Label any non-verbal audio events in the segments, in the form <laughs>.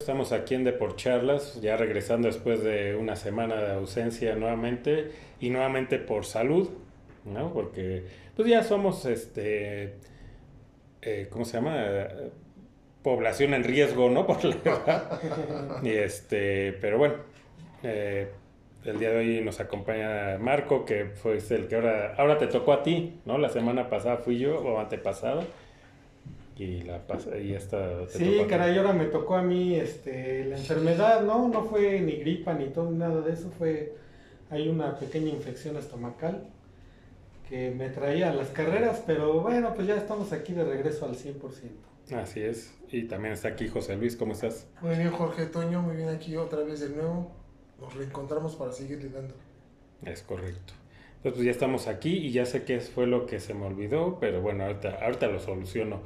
Estamos aquí en Deporcharlas, ya regresando después de una semana de ausencia nuevamente y nuevamente por salud, ¿no? Porque pues ya somos, este, eh, ¿cómo se llama? Población en riesgo, ¿no? <laughs> Por la edad. y este, pero bueno, eh, el día de hoy nos acompaña Marco, que fue el que ahora, ahora te tocó a ti, ¿no? La semana pasada fui yo, o antepasada y la pasa y esta sí caray ahora me tocó a mí este la enfermedad no no fue ni gripa ni todo nada de eso fue hay una pequeña infección estomacal que me traía a las carreras pero bueno pues ya estamos aquí de regreso al 100% así es y también está aquí José Luis cómo estás muy bien Jorge Toño muy bien aquí otra vez de nuevo nos reencontramos para seguir dando. Es correcto. Entonces pues ya estamos aquí y ya sé qué fue lo que se me olvidó pero bueno ahorita ahorita lo soluciono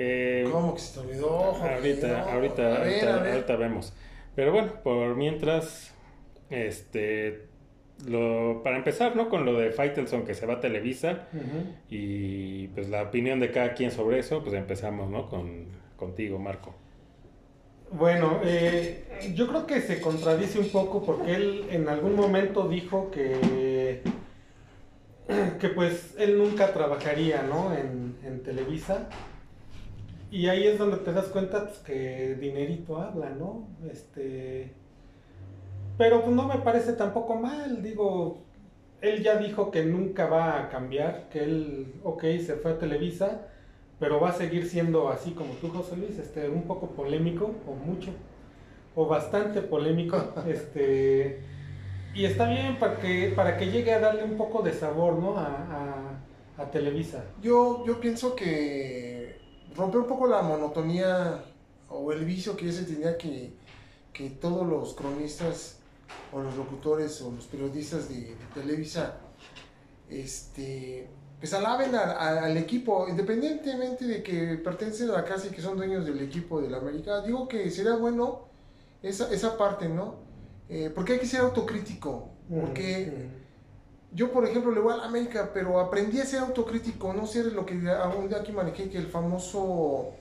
eh, ¿Cómo que se te olvidó? ahorita, ahorita, ahorita, vemos. Pero bueno, por mientras, este, lo, para empezar, ¿no? Con lo de Faitelson que se va a Televisa y pues la opinión de cada quien sobre eso, pues empezamos, ¿no? Con, contigo, Marco. Bueno, eh, yo creo que se contradice un poco porque él en algún momento dijo que que pues él nunca trabajaría, ¿no? En, en Televisa y ahí es donde te das cuenta pues, que dinerito habla, ¿no? Este. Pero pues no me parece tampoco mal, digo, él ya dijo que nunca va a cambiar, que él, ok, se fue a Televisa, pero va a seguir siendo así como tú, José Luis, este, un poco polémico, o mucho, o bastante polémico, <laughs> este, y está bien para que, para que llegue a darle un poco de sabor, ¿no? A, a, a Televisa. Yo, yo pienso que romper un poco la monotonía o el vicio que ya se tenía que, que todos los cronistas o los locutores o los periodistas de, Televisa este, pues alaben al equipo, independientemente de que pertenecen a la casa y que son dueños del equipo de la América, digo que sería bueno esa, esa parte, ¿no? Eh, porque hay que ser autocrítico, porque yo, por ejemplo, le voy a la América, pero aprendí a ser autocrítico, no ser lo que un día aquí manejé, que el famoso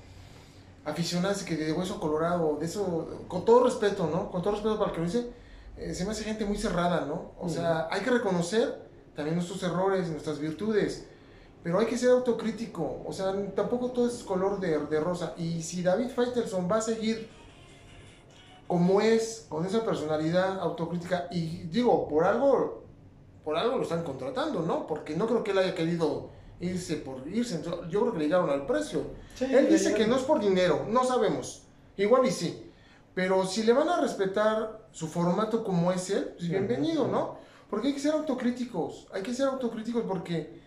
aficionado que de hueso colorado, de eso, con todo respeto, ¿no? Con todo respeto para el que lo dice, eh, se me hace gente muy cerrada, ¿no? O sea, hay que reconocer también nuestros errores, nuestras virtudes, pero hay que ser autocrítico, o sea, tampoco todo es color de, de rosa. Y si David Faitelson va a seguir como es, con esa personalidad autocrítica, y digo, por algo por algo lo están contratando, ¿no? Porque no creo que él haya querido irse por irse. Yo creo que le llegaron al precio. él dice que no es por dinero, no sabemos. Igual y sí. Pero si le van a respetar su formato como es él, pues bienvenido, ¿no? Porque hay que ser autocríticos. Hay que ser autocríticos porque,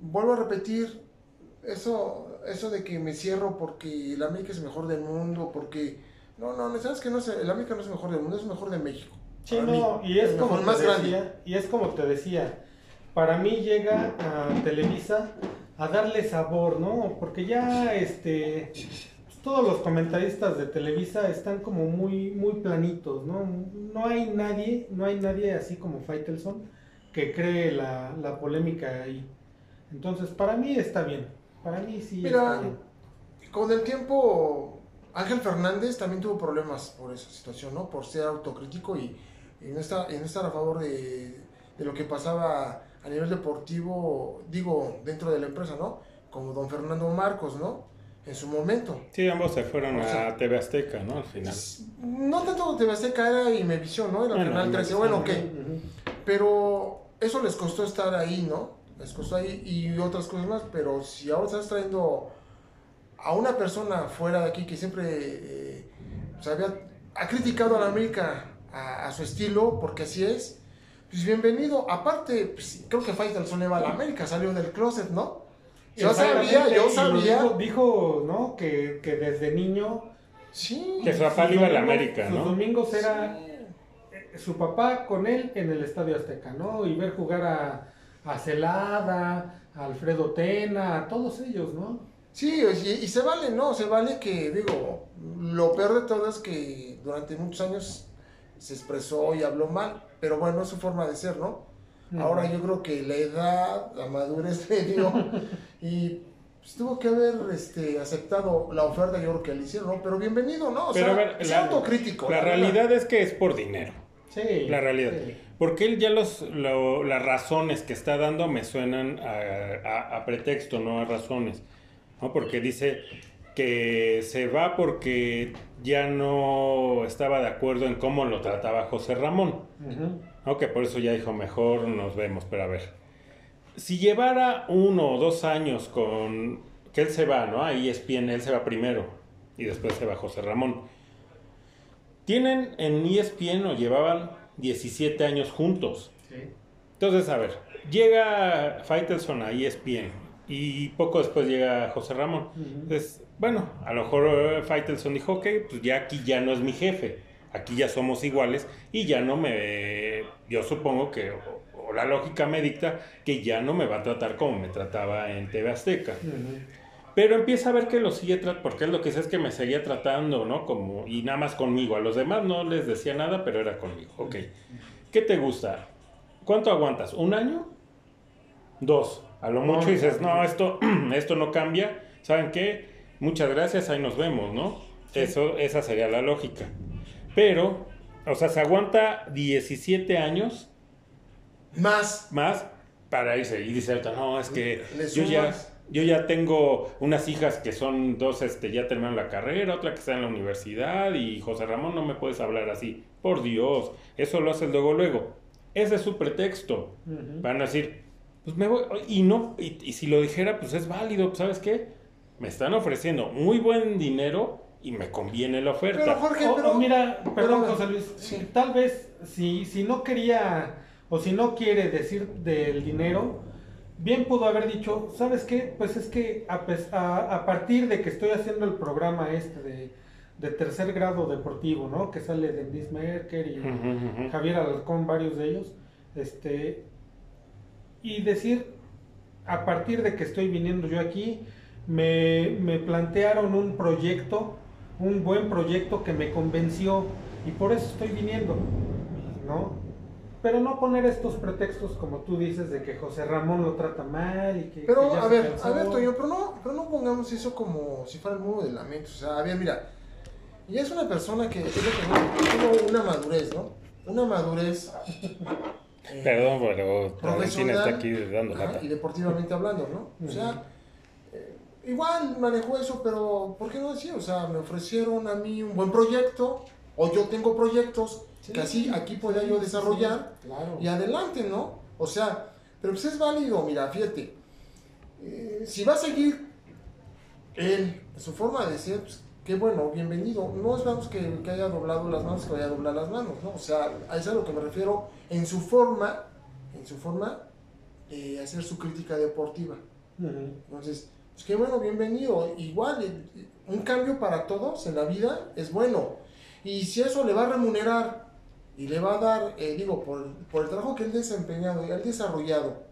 vuelvo a repetir, eso, eso de que me cierro porque el América es el mejor del mundo, porque... No, no, sabes que no es, el América no es el mejor del mundo, es el mejor de México. Sí, no, y es como te decía, y es como te decía, para mí llega a Televisa a darle sabor, ¿no? Porque ya este todos los comentaristas de Televisa están como muy muy planitos, ¿no? No hay nadie, no hay nadie así como Faitelson que cree la, la polémica ahí. Entonces, para mí está bien. Para mí sí Mira, Con el tiempo Ángel Fernández también tuvo problemas por esa situación, ¿no? Por ser autocrítico y y no estar, a favor de, lo que pasaba a nivel deportivo, digo, dentro de la empresa, ¿no? Como don Fernando Marcos, ¿no? En su momento. Sí, ambos se fueron a TV Azteca, ¿no? Al final. No tanto TV Azteca, era Imevisión, ¿no? Era bueno, Canal 13, bueno, ok. Pero eso les costó estar ahí, ¿no? Les costó ahí y otras cosas más, pero si ahora estás trayendo a una persona fuera de aquí que siempre eh, había, ha criticado a la América a, su estilo, porque así es, pues bienvenido. Aparte, pues, creo que Faitelson iba a la América, salió del closet, ¿no? Yo sabía, yo sabía. Dijo, ¿no? Que, que, desde niño. Sí. Que su papá iba a la América, ¿no? Sus domingos era eh, su papá con él en el Estadio Azteca, ¿no? Y ver jugar a, a Celada, a Alfredo Tena, a todos ellos, ¿no? Sí, y, y, se vale, ¿no? Se vale que, digo, lo peor de todo es que durante muchos años se expresó y habló mal, pero bueno, es su forma de ser, ¿no? Ahora yo creo que la edad, la madurez <laughs> le dio y pues, tuvo que haber este, aceptado la oferta, yo creo que le hicieron, ¿no? Pero bienvenido, ¿no? O Pero sea, ver, sea la- autocrítico. La realidad es que es por dinero. Sí. La realidad. sí. Porque él ya los, lo- las razones que está dando me suenan a, a- a pretexto, no a razones. ¿no? Porque dice que se va porque ya no estaba de acuerdo en cómo lo trataba José Ramón. Ujú. ¿no? Que por eso ya dijo, mejor nos vemos, pero a ver. Si llevara uno o dos años con... que él se va, ¿no? A ESPN, él se va primero y después se va José Ramón. Tienen en ESPN o llevaban 17 años juntos. Sí. Entonces, a ver, llega Faitelson a ESPN y poco después llega José Ramón. Entonces, bueno, a lo mejor eh, Faitelson dijo, ok, pues ya aquí ya no es mi jefe, aquí ya somos iguales y ya no me, yo supongo que, o, o la lógica me dicta que ya no me va a tratar como me trataba en TV Azteca. Pero empieza a ver que lo sigue tratando, porque él lo que dice es que me seguía tratando, ¿no? Como, y nada más conmigo. A los demás no les decía nada, pero era conmigo. Ok. ¿Qué te gusta? ¿Cuánto aguantas? ¿Un año? Dos. A lo mucho dices, no. no, esto, <clears throat> esto no cambia. ¿Saben qué? Muchas gracias, ahí nos vemos, ¿no? Eso, esa sería la lógica. Pero, o sea, se aguanta 17 años Más. más para irse. Y dice no, es que yo ya, yo ya tengo unas hijas que son dos, este, ya terminaron la carrera, otra que está en la universidad, y José Ramón no me puedes hablar así. Por Dios, eso lo haces luego, luego. Ese es su pretexto. Ujú. Van a decir, pues me voy, y no, y, y si lo dijera, pues es válido, ¿sabes qué? Me están ofreciendo muy buen dinero y me conviene la oferta. Pero Jorge, O- pero... o mira, perdón pero- José Luis, sí. tal vez si, si no quería o si no quiere decir del dinero, bien pudo haber dicho, ¿sabes qué? Pues es que a, pes- a- a partir de que estoy haciendo el programa este de, de tercer grado deportivo, ¿no? Que sale de Denise Merker y. Javier Alarcón, varios de ellos, este, y decir, a partir de que estoy viniendo yo aquí, me, me plantearon un proyecto, un buen proyecto que me convenció, y por eso estoy viniendo, ¿no? Pero no poner estos pretextos como tú dices de que José Ramón lo trata mal y que... Pero, que ya a ver, cansó. a ver, Toño, pero no, pero no pongamos eso como si fuera el muro de lamentos. O sea, a ver, mira, ya es una persona que tiene una madurez, ¿no? Una madurez. eh, Perdón, pero Valentina profesional está aquí dando lata. y deportivamente hablando, ¿no? O sea, eh, igual manejó eso, pero ¿por qué no decir? O sea, me ofrecieron a mí un buen proyecto, o yo tengo proyectos que así aquí podía yo desarrollar. Claro. Y adelante, ¿no? O sea, pero pues es válido, mira, fíjate. eh, si va a seguir él, su forma de ser, pues qué bueno, bienvenido. No esperamos que, que haya doblado las manos, que vaya a doblar las manos, ¿no? O sea, a eso es a lo que me refiero en su forma, en su forma de hacer su crítica deportiva. Entonces, pues qué bueno, bienvenido. Igual, eh, un cambio para todos en la vida es bueno. Y si eso le va a remunerar y le va a dar, eh, digo, por, por el trabajo que él desempeñado y él desarrollado,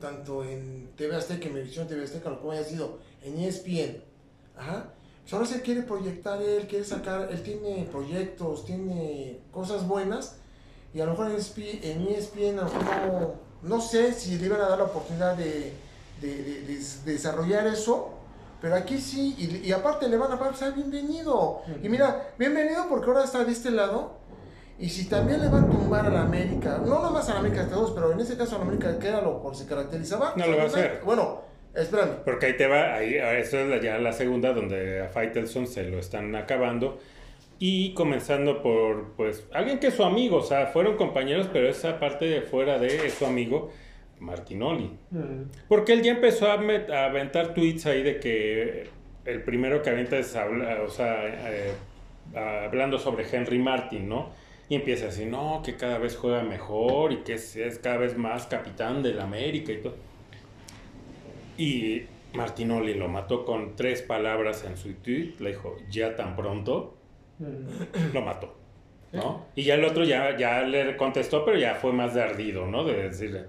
tanto en TV Azteca, en Televisión TV Azteca, lo haya sido, en ESPN, ajá, pues ahora se quiere proyectar él, quiere sacar, él tiene proyectos, tiene cosas buenas, y a lo mejor en ESPN, en ESPN no, no sé si le iban a dar la oportunidad de, de- de- de desarrollar eso, pero aquí sí, y, y aparte le van a sea, bienvenido. Y mira, bienvenido porque ahora está de este lado. Y si también le va a tumbar a la América, no nomás a la América de todos, pero en ese caso a la América, que era lo por se caracterizaba. No lo va a hacer. Bueno, espérame. Porque ahí te va, ahí, eso es ya la segunda donde a Faitelson se lo están acabando. Y comenzando por, pues, alguien que es su amigo, o sea, fueron compañeros, pero esa parte de fuera de es su amigo, Martinoli. Porque él ya empezó a, met- a aventar tweets ahí de que el primero que avienta es habla- o sea, eh, hablando sobre Henry Martin, ¿no? Y empieza así, no, que cada vez juega mejor y que es, es cada vez más capitán del América y todo. Y Martinoli lo mató con tres palabras en su tweet, le dijo, ya tan pronto, lo mató. ¿no? Y ya el otro ya, ya le contestó, pero ya fue más de ardido, ¿no? De decirle.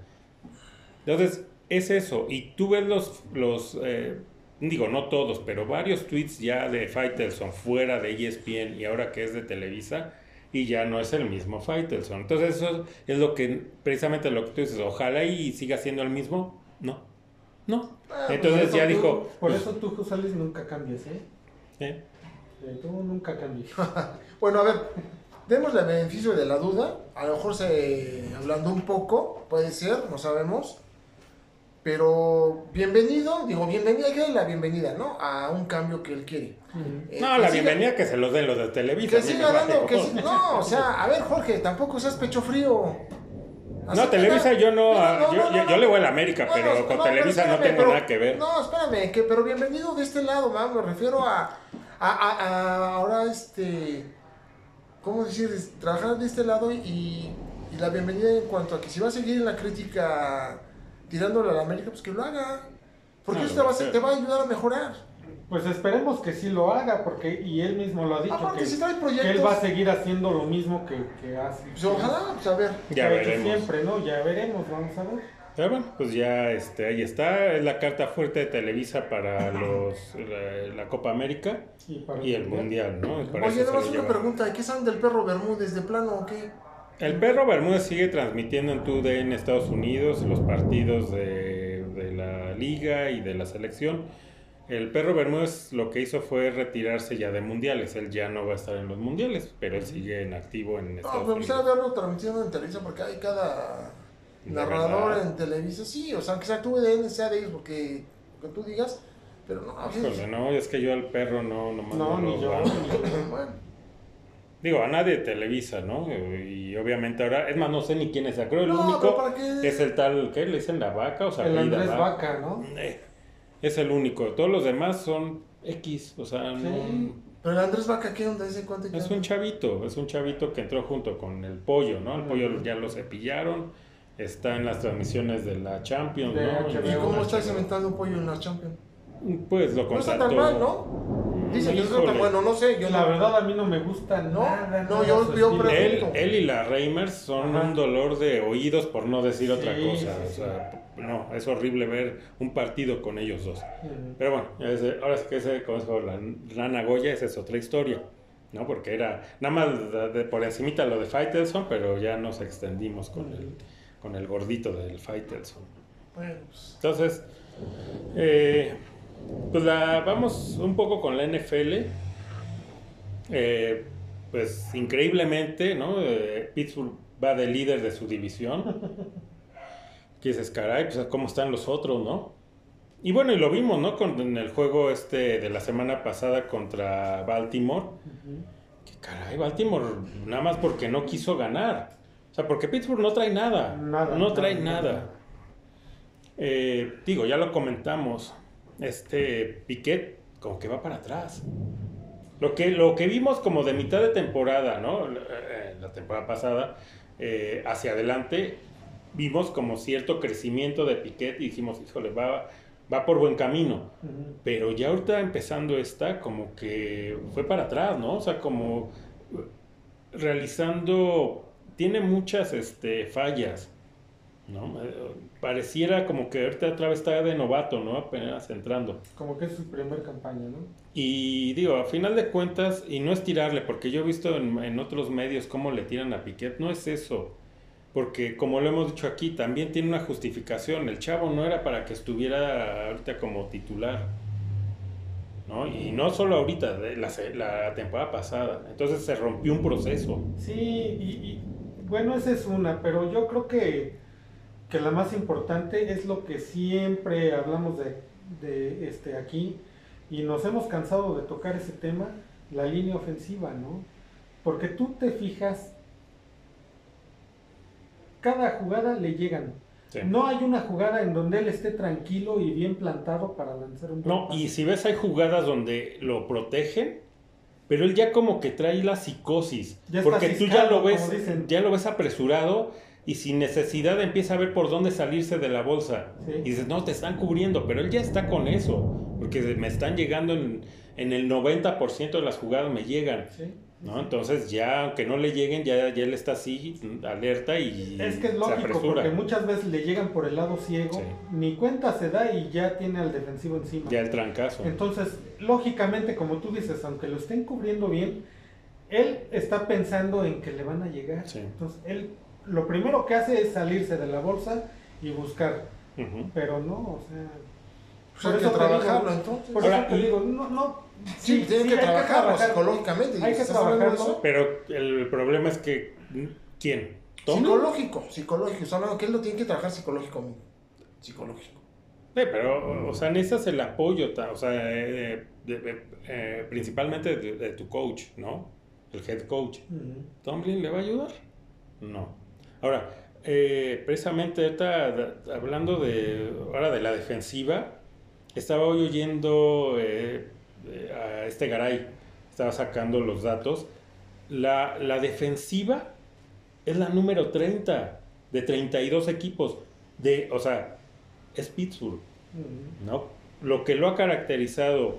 Entonces, es eso. Y tú ves los, los eh, digo, no todos, pero varios tweets ya de Faitelson fuera de ESPN y ahora que es de Televisa, y ya no es el mismo Faitelson. Entonces, eso es lo que, precisamente lo que tú dices, ojalá y siga siendo el mismo. No. No. Ah, Entonces Por ya tú- dijo, Por pues, eso tú, Josales, nunca cambies, ¿eh? ¿eh? Eh, Tú nunca cambies. <laughs> Bueno, a ver, démosle el beneficio de la duda. A lo mejor se hablando un poco, puede ser, no sabemos. Pero bienvenido, digo, bienvenida, que la bienvenida, ¿no? A un cambio que él quiere. Eh, No, la siga- bienvenida que se los den los de Televisa. Que siga dando, que si- no, o sea, a ver, Jorge, tampoco seas pecho frío. No, Televisa yo no, yo, yo- yo le voy a la América, Bueno, pero con no, Televisa no espérame, tengo pero- nada que ver. No, espérame, que, pero bienvenido de este lado, man, me refiero a, a, a- a ahora este, ¿cómo decir? Trabajar de este lado y, y la bienvenida en cuanto a que si va a seguir en la crítica tirándole a la América, pues que lo haga. Porque No, eso te va, a te va a ayudar a mejorar. Pues esperemos que sí lo haga, porque y él mismo lo ha dicho, Aparte, que, si trae que proyectos, él va a seguir haciendo lo mismo que, que hace. pues ojalá, pues a ver. que Ya veremos. siempre, ¿no? Ya veremos, vamos a ver. Pero bueno, pues ya este, ahí está, es la carta fuerte de Televisa para <clears throat> los la, la Copa América Y, el Mundial, ¿no? Para Oye, eso se nada más lo una pregunta, ¿qué saben del perro Bermúdez de plano o qué? El perro Bermúdez sigue transmitiendo en TUDN en Estados Unidos los partidos de, de la liga y de la selección. El perro Bermúdez lo que hizo fue retirarse ya de mundiales. Él ya no va a estar en los mundiales, pero él sigue en activo en No, Estados me gustaría Unidos. verlo transmitiendo en Televisa porque hay cada narrador en Televisa. Sí, o sea, que sea tú de sea de ellos, porque lo que tú digas, pero no, Híjole, no, es que yo al perro no, nomás No, lo ni yo. <laughs> Bueno, Digo, a nadie de Televisa, ¿no? Y obviamente ahora, es más, no sé ni quién es. Creo el No, único pero ¿para qué? es el tal, ¿qué? ¿Le dicen la vaca o sea, El Andrés Vaca? Vaca, ¿no? Eh, Es el único. Todos los demás son X, o sea, no- Sí. pero el Andrés Vaca, ¿qué onda? ¿Ese cuánto Es un chavito, es un chavito que entró junto con el pollo, ¿no? El pollo ya lo cepillaron, está en las transmisiones de la Champions, De ¿no? ¿Y cómo está cementando un pollo en la Champions? Pues lo No está contrató. tan mal, ¿no? Dicen que no está tan bueno, no sé. Yo La no- verdad a mí no me gusta No, nada. no, nada yo- yo prefiero- Él, él y la Reimers son Ajá. un dolor de oídos por no decir otra cosa. sí, o sí. sea, no, es horrible ver un partido con ellos dos. Pero bueno, ese- ahora es que ese, como dijo la Rana Goya, esa es otra historia, ¿no? Porque era nada más de, de por encimita lo de Faitelson, pero ya nos extendimos con el, con el gordito del Faitelson. Bueno, pues, Entonces, eh, pues la, vamos un poco con la NFL. Eh, pues increíblemente, ¿no? Eh, Pittsburgh va de líder de su división. Que <laughs> dices, caray, pues cómo están los otros, ¿no? Y bueno, y lo vimos, ¿no? Con, en el juego este de la semana pasada contra Baltimore. Ujú. Que caray, Baltimore, nada más porque no quiso ganar. O sea, porque Pittsburgh no trae nada. Nada, no trae nada. Eh, digo, ya lo comentamos. Este Piquet como que va para atrás. Lo que, lo que vimos como de mitad de temporada, ¿no? Eh, La temporada pasada, eh, hacia adelante, vimos como cierto crecimiento de Piquet y dijimos, híjole, va, va por buen camino. Pero ya ahorita empezando esta, como que fue para atrás, ¿no? O sea, como eh, realizando, tiene muchas este, fallas, ¿no? Pareciera como que ahorita otra vez está de novato, ¿no? Apenas entrando. Como que es su primer campaña, ¿no? Y digo, a final de cuentas, y no es tirarle, porque yo he visto en, en otros medios cómo le tiran a Piquet, no es eso. Porque como lo hemos dicho aquí, también tiene una justificación. El chavo no era para que estuviera ahorita como titular. ¿no? Y no solo ahorita, de la, la temporada pasada. Entonces se rompió un proceso. Sí, y, y, bueno, esa es una, pero yo creo que, que la más importante es lo que siempre hablamos de, de este aquí, y nos hemos cansado de tocar ese tema, la línea ofensiva, ¿no? Porque tú te fijas, cada jugada le llegan. Sí. No hay una jugada en donde él esté tranquilo y bien plantado para lanzar un No, y pase. si ves hay jugadas donde lo protegen, pero él ya como que trae la psicosis, Ya está porque tú ya lo ves, ya lo ves apresurado y sin necesidad empieza a ver por dónde salirse de la bolsa. Sí. Y dices, no, te están cubriendo, pero él ya está con eso, porque me están llegando en, en el 90% de las jugadas me llegan. Sí. ¿no? Entonces ya, aunque no le lleguen, ya, ya él está así, alerta y Es que es lógico, apresura. porque muchas veces le llegan por el lado ciego, Sí. ni cuenta se da y ya tiene al defensivo encima. Ya el trancazo. Entonces, lógicamente, como tú dices, aunque lo estén cubriendo bien, él está pensando en que le van a llegar. Sí. Entonces, él lo primero que hace es salirse de la bolsa y buscar, pero no, o sea, Pues hay que eso te trabajarlo, digo- entonces. Por Ahora, eso te y- digo, no, no. Sí, tienen que hay trabajarlo trabajar. psicológicamente. Hay que ¿Estás hablando de trabajarlo. eso? Pero el problema es que, ¿quién? ¿Tomlin? Psicológico, psicológico. Estás hablando que él lo tiene que trabajar psicológico. Psicológico. Sí, pero, o sea, necesitas el apoyo, o sea, eh, de- de- eh, principalmente de, de tu coach, ¿no? El head coach. Ujú. ¿Tomlin le va a ayudar? No. Ahora, eh, precisamente da- hablando de, ahora de la defensiva, estaba hoy oyendo eh, eh, a este Garay, estaba sacando los datos. La, la defensiva es la número 30 de 32 equipos. De, o sea, es Pittsburgh. ¿no? Lo que lo ha caracterizado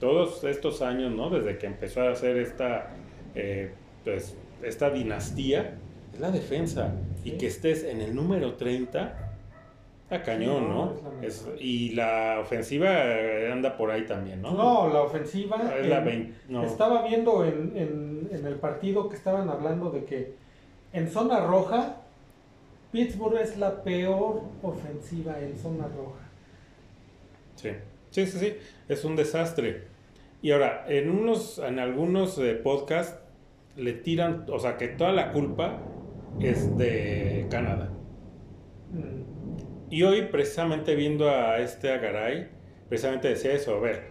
todos estos años, ¿no? Desde que empezó a hacer esta, eh, pues, esta dinastía, es la defensa. Y que estés en el número 30, está cañón, Sí, no, ¿no? es la mejor. Es- y la ofensiva eh, anda por ahí también, ¿no? No, la ofensiva. Es la en- 20, no. Estaba viendo en, en- en el partido que estaban hablando de que en zona roja, Pittsburgh es la peor ofensiva en zona roja. Sí, sí, sí, sí, es un desastre. Y ahora, en unos, en algunos eh, podcasts le tiran, o sea, que toda la culpa es de Canadá. Mm. Y hoy, precisamente viendo a este Agaray, precisamente decía eso, a ver,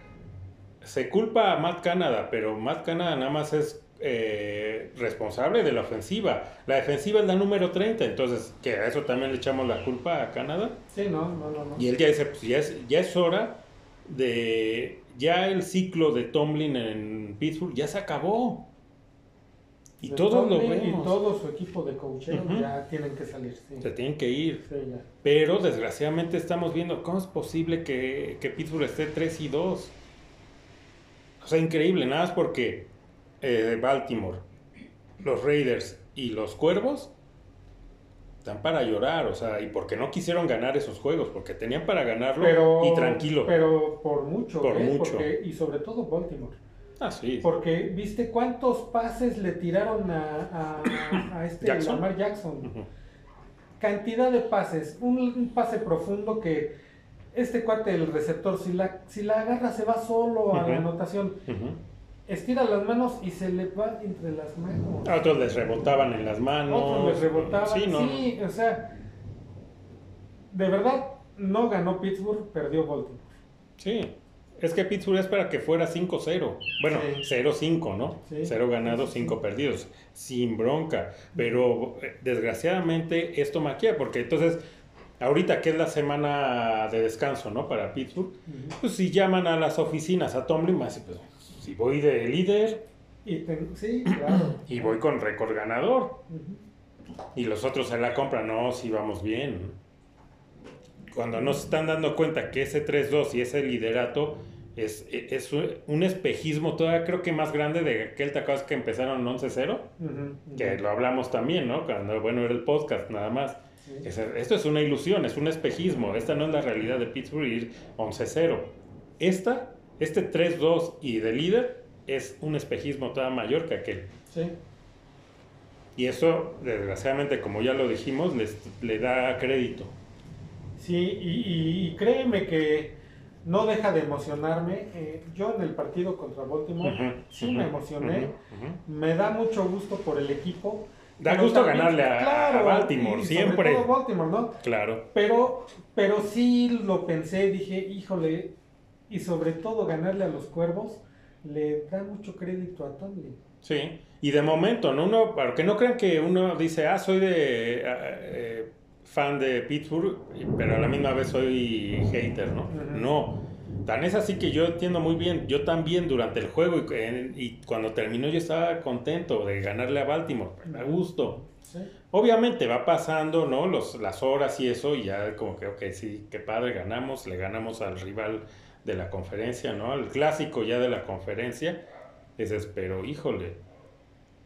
se culpa a Matt Canada, pero Matt Canada nada más es eh, responsable de la ofensiva. La defensiva es la número 30, entonces, que a eso también le echamos la culpa a Canadá. Sí, no, no, no. no. Y él ya dice, pues ya es, ya es hora de, ya el ciclo de Tomlin en Pittsburgh ya se acabó. Y todos lo. Y todo su equipo de coacheros Ujú. ya tienen que salir. Sí, Se tienen que ir. Sí. Pero desgraciadamente estamos viendo cómo es posible que, que Pittsburgh esté 3 y 2. O sea, increíble, nada más porque eh, Baltimore, los Raiders y los Cuervos están para llorar, o sea, y porque no quisieron ganar esos juegos, porque tenían para ganarlo Pero, y tranquilo. Pero por mucho. Por ¿eh? mucho. Porque- y sobre todo Baltimore. Ah, sí. Porque, ¿viste cuántos pases le tiraron a, a, a este Jackson. Lamar Jackson? Cantidad de pases. Un, un pase profundo que este cuate, el receptor, si la, si la agarra, se va solo a la anotación. Estira las manos y se le va entre las manos. A otros les rebotaban en las manos. Otros les rebotaban. Sí, Sí, no. o sea, de verdad, no ganó Pittsburgh, perdió Baltimore. Sí. Es que Pittsburgh es para que fuera 5-0. Bueno, Sí. 0-5, ¿no? Sí. 0 ganados, Sí, sí, 5 perdidos. Sin bronca. Pero eh, desgraciadamente esto maquilla, porque entonces, ahorita que es la semana de descanso, ¿no? Para Pittsburgh, pues si llaman a las oficinas a Tomlin, más pues si voy de líder Y sí, claro. <clears throat> y voy con récord ganador. Y los otros se la compran, no, si vamos bien. Cuando no se están dando cuenta que ese 3-2 y ese liderato es, es un espejismo todavía creo que más grande de aquel tacos que empezaron 11-0, Ujú, que ujú. lo hablamos también, ¿no? Cuando, bueno, era el podcast nada más. Sí. Es- Esto es una ilusión, es un espejismo. Esta no es la realidad de Pittsburgh ir 11-0. Esta, este 3-2 y de líder es un espejismo todavía mayor que aquel. Sí. Y eso, desgraciadamente, como ya lo dijimos, les, le da crédito. Sí, y- y créeme que no deja de emocionarme. Eh, yo en el partido contra Baltimore sí me emocioné. Me da mucho gusto por el equipo. Da gusto también- ganarle a- a Baltimore, y sobre siempre. todo Baltimore, ¿no? Claro. Pero, pero sí lo pensé, dije, híjole, y sobre todo ganarle a los cuervos, le da mucho crédito a Tomlin. Sí. Y de momento, ¿no? Uno, para que no crean que uno dice, ah, soy de ah, eh, fan de Pittsburgh, pero a la misma vez soy hater, ¿no? No. Tan es así que yo entiendo muy bien. Yo también durante el juego y, en- y cuando terminó yo estaba contento de ganarle a Baltimore. A gusto. ¿sí? Obviamente va pasando, ¿no? Los, las horas y eso, y ya como que, ok, sí, qué padre, ganamos, le ganamos al rival de la conferencia, ¿no? Al clásico ya de la conferencia. Dices, pero híjole,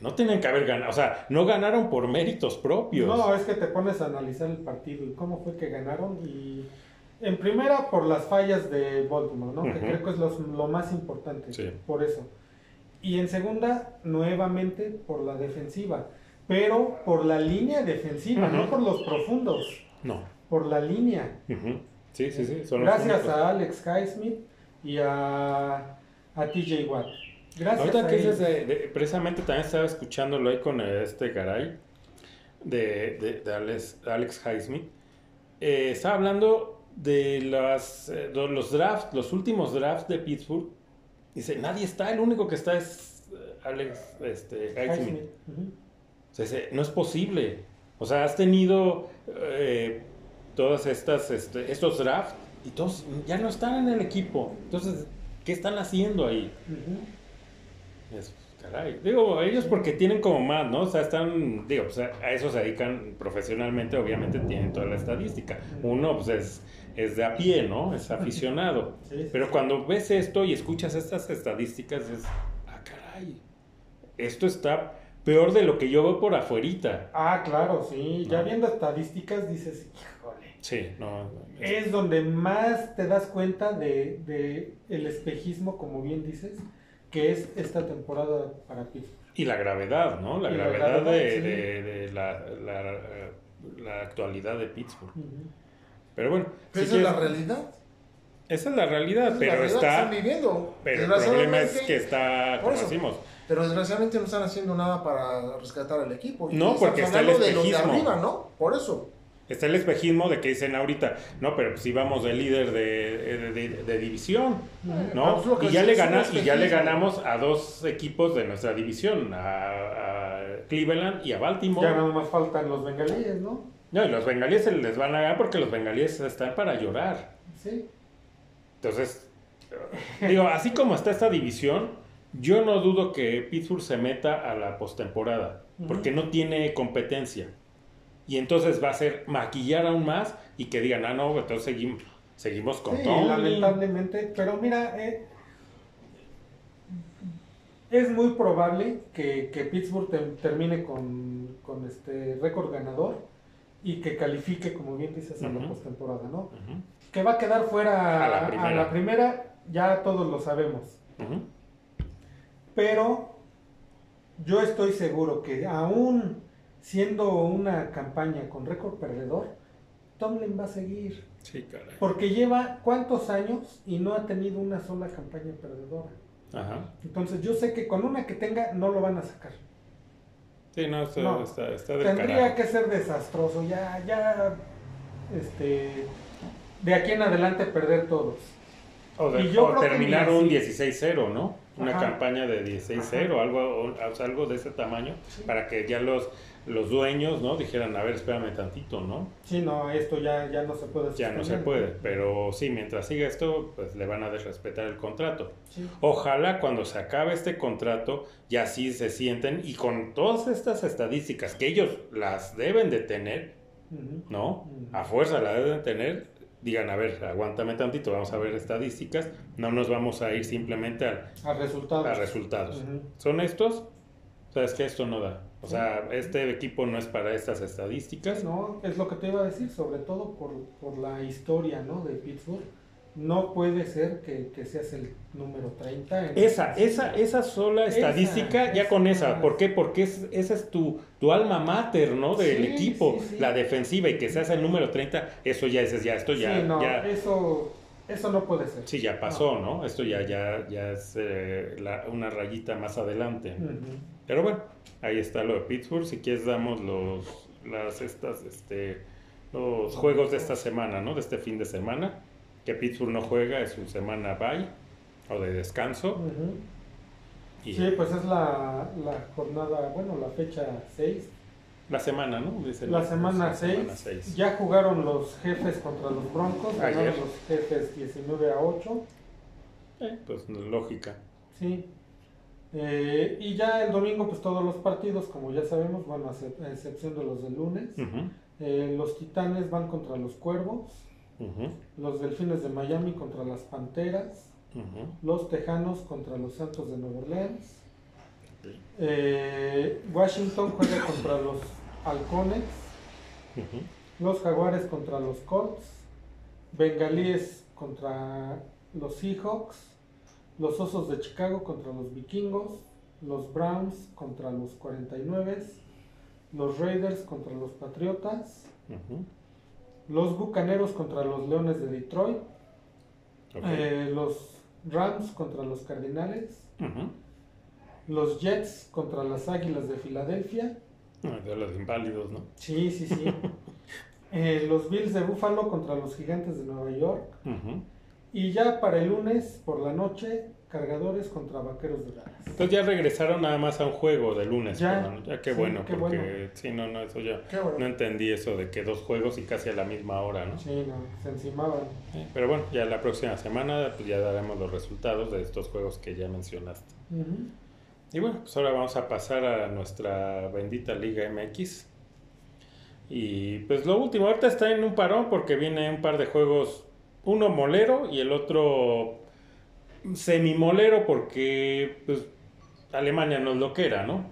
no tienen que haber ganado, o sea, no ganaron por méritos propios. No, es que te pones a analizar el partido y cómo fue que ganaron. Y en primera, por las fallas de Baltimore, ¿no? Que creo que es los- lo más importante. Sí. Por eso. Y en segunda, nuevamente por la defensiva. Pero por la línea defensiva, no por los profundos. No. Por la línea. Sí, sí, sí. Son Gracias a Alex Highsmith y a, a TJ Watt. Gracias Ahorita a que dices ellos. de, de- precisamente también estaba escuchándolo ahí con este Garay de, de, de Alex, Alex Highsmith. Eh, estaba hablando de las, eh, los drafts, los últimos drafts de Pittsburgh. Dice, nadie está, el único que está es eh, Alex este, Highsmith. O sea, dice, no es posible. O sea, has tenido eh, todas estas, este, estos drafts y todos ya no están en el equipo. Entonces, ¿qué están haciendo ahí? Es, caray. Digo, ellos porque tienen como más, ¿no? O sea, están, digo, pues, a eso se dedican profesionalmente, obviamente tienen toda la estadística. Uno, pues, es, es de a pie, ¿no? Es aficionado. Pero cuando ves esto y escuchas estas estadísticas, es, ah, caray, esto está peor de lo que yo veo por afuerita. Ah, claro, sí. Ya viendo estadísticas dices, híjole. Sí, no. es- Es donde más te das cuenta de, de el espejismo, como bien dices, que es esta temporada para Pittsburgh. Y la gravedad, ¿no? La gravedad, de, sí. de- de la, la- la actualidad de Pittsburgh. Pero bueno, Pero si esa es la realidad. esa es la realidad, es la pero realidad que está... están viviendo. Pero el problema es que está, Por como eso. decimos, Pero desgraciadamente no están haciendo nada para rescatar al equipo. No, porque está el hablando de los de espejismo. arriba, ¿no? Por eso. Está el espejismo de que dicen ahorita, no, pero pues íbamos de líder de, de- de- de división, ¿no? Pues Y ya, le es un gana, y ya le espejismo. ganamos a dos equipos de nuestra división, a, a Cleveland y a Baltimore. Ya nada más faltan los bengalíes, ¿no? No, y los bengalíes se les van a ganar porque los bengalíes están para llorar. Sí. Entonces, digo, así como está esta división, yo no dudo que Pittsburgh se meta a la postemporada, porque no tiene competencia. Y entonces va a ser maquillar aún más y que digan, ah, no, entonces seguimos, seguimos con Sí, Tomlin". lamentablemente, pero mira, eh, es muy probable que, que Pittsburgh te- termine con, con este récord ganador y que califique, como bien dices, a la Ujú. postemporada, ¿no? Que va a quedar fuera A la primera. a la primera, ya todos lo sabemos. Pero yo estoy seguro que aún siendo una campaña con récord perdedor, Tomlin va a seguir. Sí, caray. Porque lleva cuántos años y no ha tenido una sola campaña perdedora. Ajá. Entonces yo sé que con una que tenga no lo van a sacar. Sí, no, esto No. está, está del Tendría carajo. que ser desastroso, ya, ya, este, de aquí en adelante perder todos. O, de- y yo o terminar un así. 16-0, ¿no? Una Ajá. campaña de 16-0, algo, o- algo de ese tamaño, para que ya los, los dueños, ¿no? Dijeran, a ver, espérame tantito, ¿no? Sí, no, esto ya, ya no se puede. Ya no se puede, pero sí, mientras siga esto, pues le van a desrespetar el contrato. Sí. Ojalá cuando se acabe este contrato, ya sí se sienten y con todas estas estadísticas que ellos las deben de tener. ¿no? A fuerza la deben tener, digan, a ver, aguántame tantito, vamos a ver estadísticas, no nos vamos a ir simplemente al, A resultados. a resultados. Ujú. ¿Son estos? Sabes que esto no da. O sea, este equipo no es para estas estadísticas. No, es lo que te iba a decir, sobre todo por, por la historia ¿no? de Pittsburgh. No puede ser que, que seas el número 30. en- Esa, esa, esa sola Esa, estadística, ya esa. con esa. ¿Por qué? Porque es, esa es tu, tu alma mater, ¿no? Del Sí, equipo, sí, sí. la defensiva y que seas el número 30, eso ya es, ya, esto ya, Sí, no, ya, eso, eso no puede ser. sí, ya pasó, ¿no? Esto ya, ya, ya es eh, la- una rayita más adelante. Pero bueno, ahí está lo de Pittsburgh. Si quieres damos los, las, estas, este, los juegos de esta semana, ¿no? De este fin de semana. Que Pittsburgh no juega, es su semana bye o de descanso. Y Sí, pues es la, la jornada, bueno, la fecha 6. La semana, ¿no? Dice La semana la 6. semana seis. Ya jugaron los jefes contra los Broncos. Ganaron los jefes 19 a 8. Eh, pues lógica. Sí. Eh, y ya el domingo, pues todos los partidos, como ya sabemos, bueno, a excep- a excepción de los del lunes. Eh, los Titanes van contra los Cuervos. Los Delfines de Miami contra las Panteras. Los Tejanos contra los Santos de Nueva Orleans. Eh, Washington juega contra los Halcones. Los Jaguares contra los Colts. Bengalíes contra los Seahawks. Los Osos de Chicago contra los Vikingos. Los Browns contra los 49. Los Raiders contra los Patriotas. Los Bucaneros contra los Leones de Detroit. Eh, los Rams contra los Cardinales. Los Jets contra las Águilas de Filadelfia. Ah, De los inválidos, ¿no? Sí, sí, sí. <laughs> Eh, los Bills de Buffalo contra los Gigantes de Nueva York. Y ya para el lunes por la noche, Cargadores contra Vaqueros de Dallas. Entonces ya regresaron nada más a un juego de lunes. Ya. perdón. ya qué Sí, bueno, qué porque bueno. sí, no, no, eso ya. Bueno. No entendí eso de que dos juegos y casi a la misma hora, ¿no? Sí, no, se encimaban. Eh, Pero bueno, ya la próxima semana pues ya daremos los resultados de estos juegos que ya mencionaste. Y bueno, pues ahora vamos a pasar a nuestra bendita Liga MX. Y pues lo último, ahorita está en un parón porque viene un par de juegos, uno molero y el otro semimolero porque pues Alemania nos lo que era, ¿no?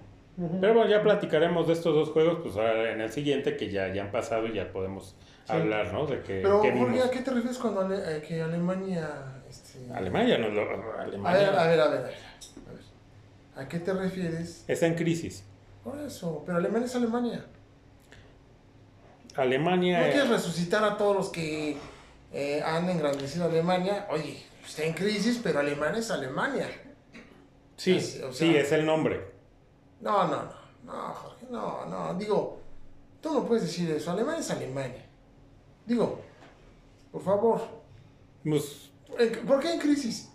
Pero bueno, ya platicaremos de estos dos juegos pues ahora en el siguiente que ya, ya han pasado y ya podemos Sí. hablar, ¿no? De que, Pero, que Jorge. ¿a qué te refieres cuando Ale- eh, que Alemania... Este... Alemania nos lo... A ver, Alemania a ver, a ver, a ver. A ver. ¿A qué te refieres? está en crisis. Por eso, pero Alemania es Alemania. Alemania... No quieres resucitar a todos los que eh, han engrandecido a Alemania. Oye, está en crisis, pero Alemania es Alemania. sí, Así, o sí, sea- es el nombre. No, no, no, no, Jorge, no, no. Digo, tú no puedes decir eso. Alemania es Alemania. Digo, por favor. Pues ¿en- ¿Por qué en crisis?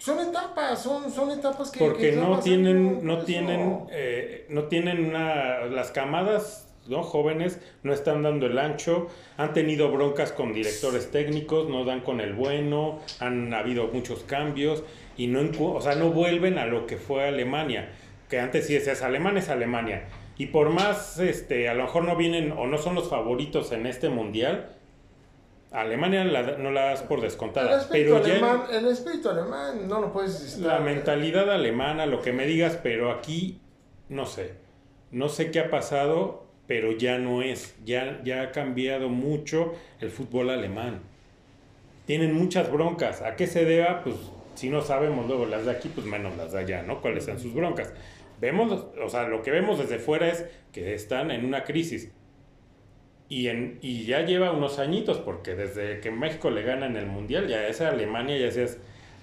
Son etapas, son, son etapas que... porque que no tienen no tienen eh, no tienen una las camadas no jóvenes no están dando el ancho han tenido broncas con directores técnicos no dan con el bueno han habido muchos cambios y no o sea no vuelven a lo que fue Alemania que antes sí decías Alemania es Alemania y por más este a lo mejor no vienen o no son los favoritos en este mundial Alemania la- no la das por El descontada espíritu, pero ya alemán, el espíritu alemán no lo puedes... estar- la mentalidad alemana, lo que me digas, pero aquí no sé. No sé qué ha pasado, pero ya no es. Ya, ya ha cambiado mucho el fútbol alemán. Tienen muchas broncas. ¿A qué se deba? Pues si no sabemos luego las de aquí, pues menos las de allá, ¿no? ¿Cuáles son sus broncas? Vemos, o sea, lo que vemos desde fuera es que están en una crisis. Y, en, y ya lleva unos añitos, porque desde que México le gana en el Mundial, ya esa Alemania ya decías,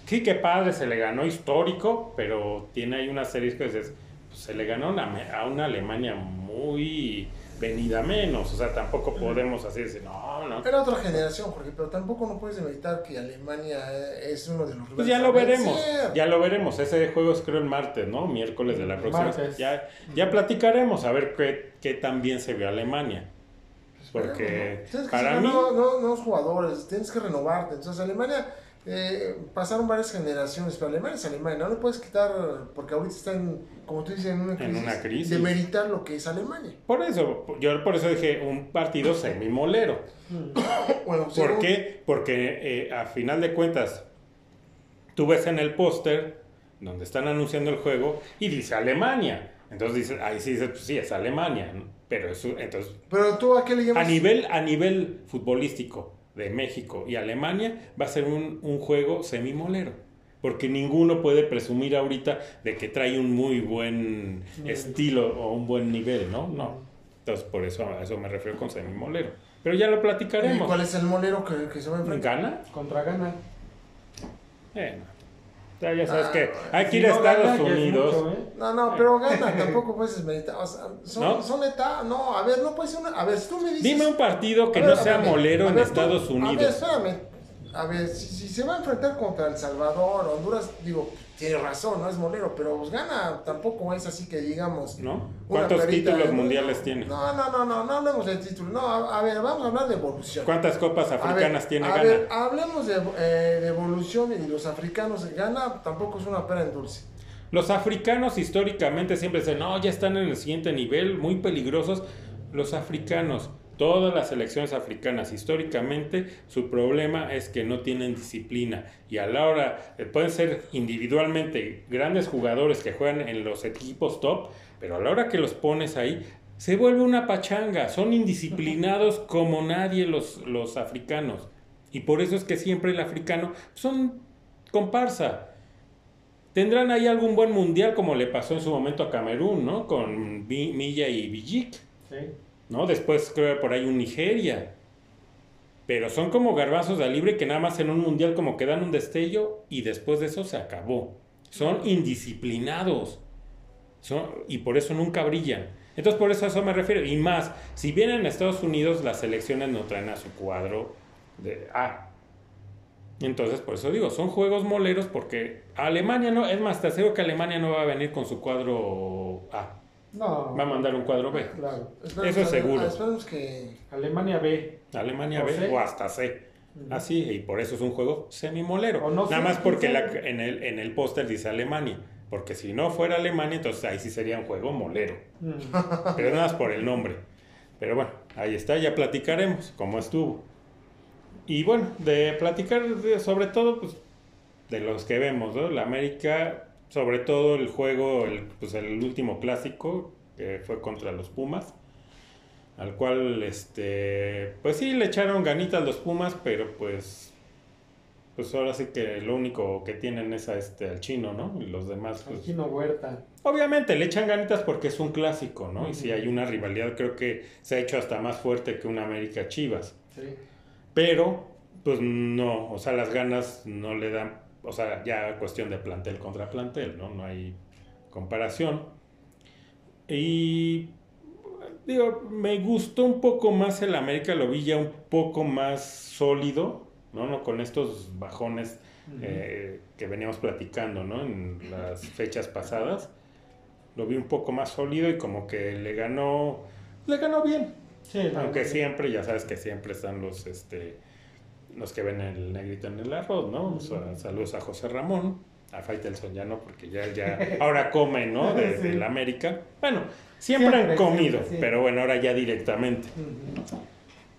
sí, qué padre, se le ganó histórico, pero tiene ahí una serie que dices, pues, se le ganó una a una Alemania muy venida menos, o sea, tampoco podemos así decir, no, no. Era otra generación, Jorge, pero tampoco no puedes demeritar que Alemania eh, es uno de los Pues ya lo veremos, ya lo veremos. Ese juego es creo el martes, ¿no? Miércoles de la próxima. Martes. Ya, ya platicaremos a ver qué, qué tan bien se vio Alemania. Porque Tienes que para mí, nuevos- nuevos jugadores, tienes que renovarte. Entonces, Alemania eh, pasaron varias generaciones, pero Alemania es Alemania. No le puedes quitar, porque ahorita están, como tú dices, en una En crisis. una crisis. Demeritar lo que es Alemania. por eso, yo por eso dije un partido semimolero. <coughs> Bueno, ¿Por qué? Porque eh, a final de cuentas, tú ves en el póster donde están anunciando el juego y dice Alemania. Entonces dices, ahí sí dices, pues sí, es Alemania. ¿no? Pero eso, entonces, Pero tú a qué le a llamas. nivel, a nivel futbolístico de México y Alemania, va a ser un, un juego semimolero. Porque ninguno puede presumir ahorita de que trae un muy buen estilo o un buen nivel, ¿no? No. Entonces, por eso a eso me refiero con semimolero. Pero ya lo ¿Y platicaremos. cuál es el molero que, que se va a enfrentar? ¿Gana? Contra Gana. Bueno, ya, ya sabes Ah, que hay que Si ir a no Estados gana, ya es Unidos. mucho, ¿eh? No, no, pero gana, tampoco puedes desmeritar. O sea, son, ¿No? son etapas. No, a ver, no puede ser una. A ver, si tú me dices. Dime un partido que no ver, a sea ver, molero en ver, tú- Estados A ver, Unidos. espérame. A ver, si, si se va a enfrentar contra El Salvador, Honduras, digo, tiene razón, no es molero, pero pues gana tampoco es así que digamos. ¿No? ¿Cuántos clarita títulos mundiales tiene? No, no, no, no, no hablemos de título. No, a, a ver, vamos a hablar de evolución. ¿Cuántas copas A ver, africanas tiene a Ghana? ver, hablemos de, eh, de evolución y los africanos. Gana tampoco es una pera en dulce. Los africanos históricamente siempre dicen, no, ya están en el siguiente nivel, muy peligrosos. Los africanos, todas las selecciones africanas históricamente, su problema es que no tienen disciplina. Y a la hora, eh, pueden ser individualmente grandes jugadores que juegan en los equipos top, pero a la hora que los pones ahí, se vuelve una pachanga. Son indisciplinados como nadie los, los africanos. Y por eso es que siempre el africano son comparsa. Tendrán ahí algún buen mundial como le pasó en su momento a Camerún, ¿no? Con Milla y Villic, Sí. ¿No? Después creo por ahí un Nigeria. Pero son como garbanzos de libre que nada más en un mundial como que dan un destello y después de eso se acabó. Son indisciplinados. Son, y por eso nunca brillan. Entonces por eso a eso me refiero. Y más, si vienen a Estados Unidos, las selecciones no traen a su cuadro de A. Entonces por eso digo, son juegos moleros porque Alemania no, es más, te aseguro que Alemania no va a venir con su cuadro A. No. Va a mandar un cuadro B. Claro. Esperemos Eso es seguro. ah, Esperemos que. Alemania B. Alemania O B C. o hasta C. Así, y por eso es un juego semimolero. No Nada más porque la- en el, en el póster dice Alemania. Porque si no fuera Alemania, entonces ahí sí sería un juego molero. Mm. Pero nada más por el nombre. Pero bueno, ahí está, ya platicaremos cómo estuvo. Y bueno, de platicar de- sobre todo, pues, de los que vemos, ¿no? La América, sobre todo el juego, el, pues el último clásico, que fue contra los Pumas, al cual, este, pues sí, le echaron ganitas los Pumas, pero pues, pues ahora sí que lo único que tienen es a este, al chino, ¿no? Y los demás, pues, Aquí no Huerta. Obviamente le echan ganitas porque es un clásico, ¿no? Y si hay una rivalidad, creo que se ha hecho hasta más fuerte que una América Chivas. Sí. Pero, pues no, o sea, las ganas no le dan, o sea, ya cuestión de plantel contra plantel, ¿no? No hay comparación. Y, digo, me gustó un poco más el América, lo vi ya un poco más sólido, ¿no? No con estos bajones eh, que veníamos platicando, ¿no? En las fechas pasadas. Lo vi un poco más sólido y como que le ganó, le ganó bien. Sí, Aunque siempre, ya sabes que siempre están los, este, los que ven el negrito en el arroz, ¿no? O sea, saludos a José Ramón, a Faitelson ya no, porque ya, ya, ahora come, ¿no? De, <laughs> Sí. del América. Bueno, siempre, han comido, siempre, sí. pero bueno, ahora ya directamente.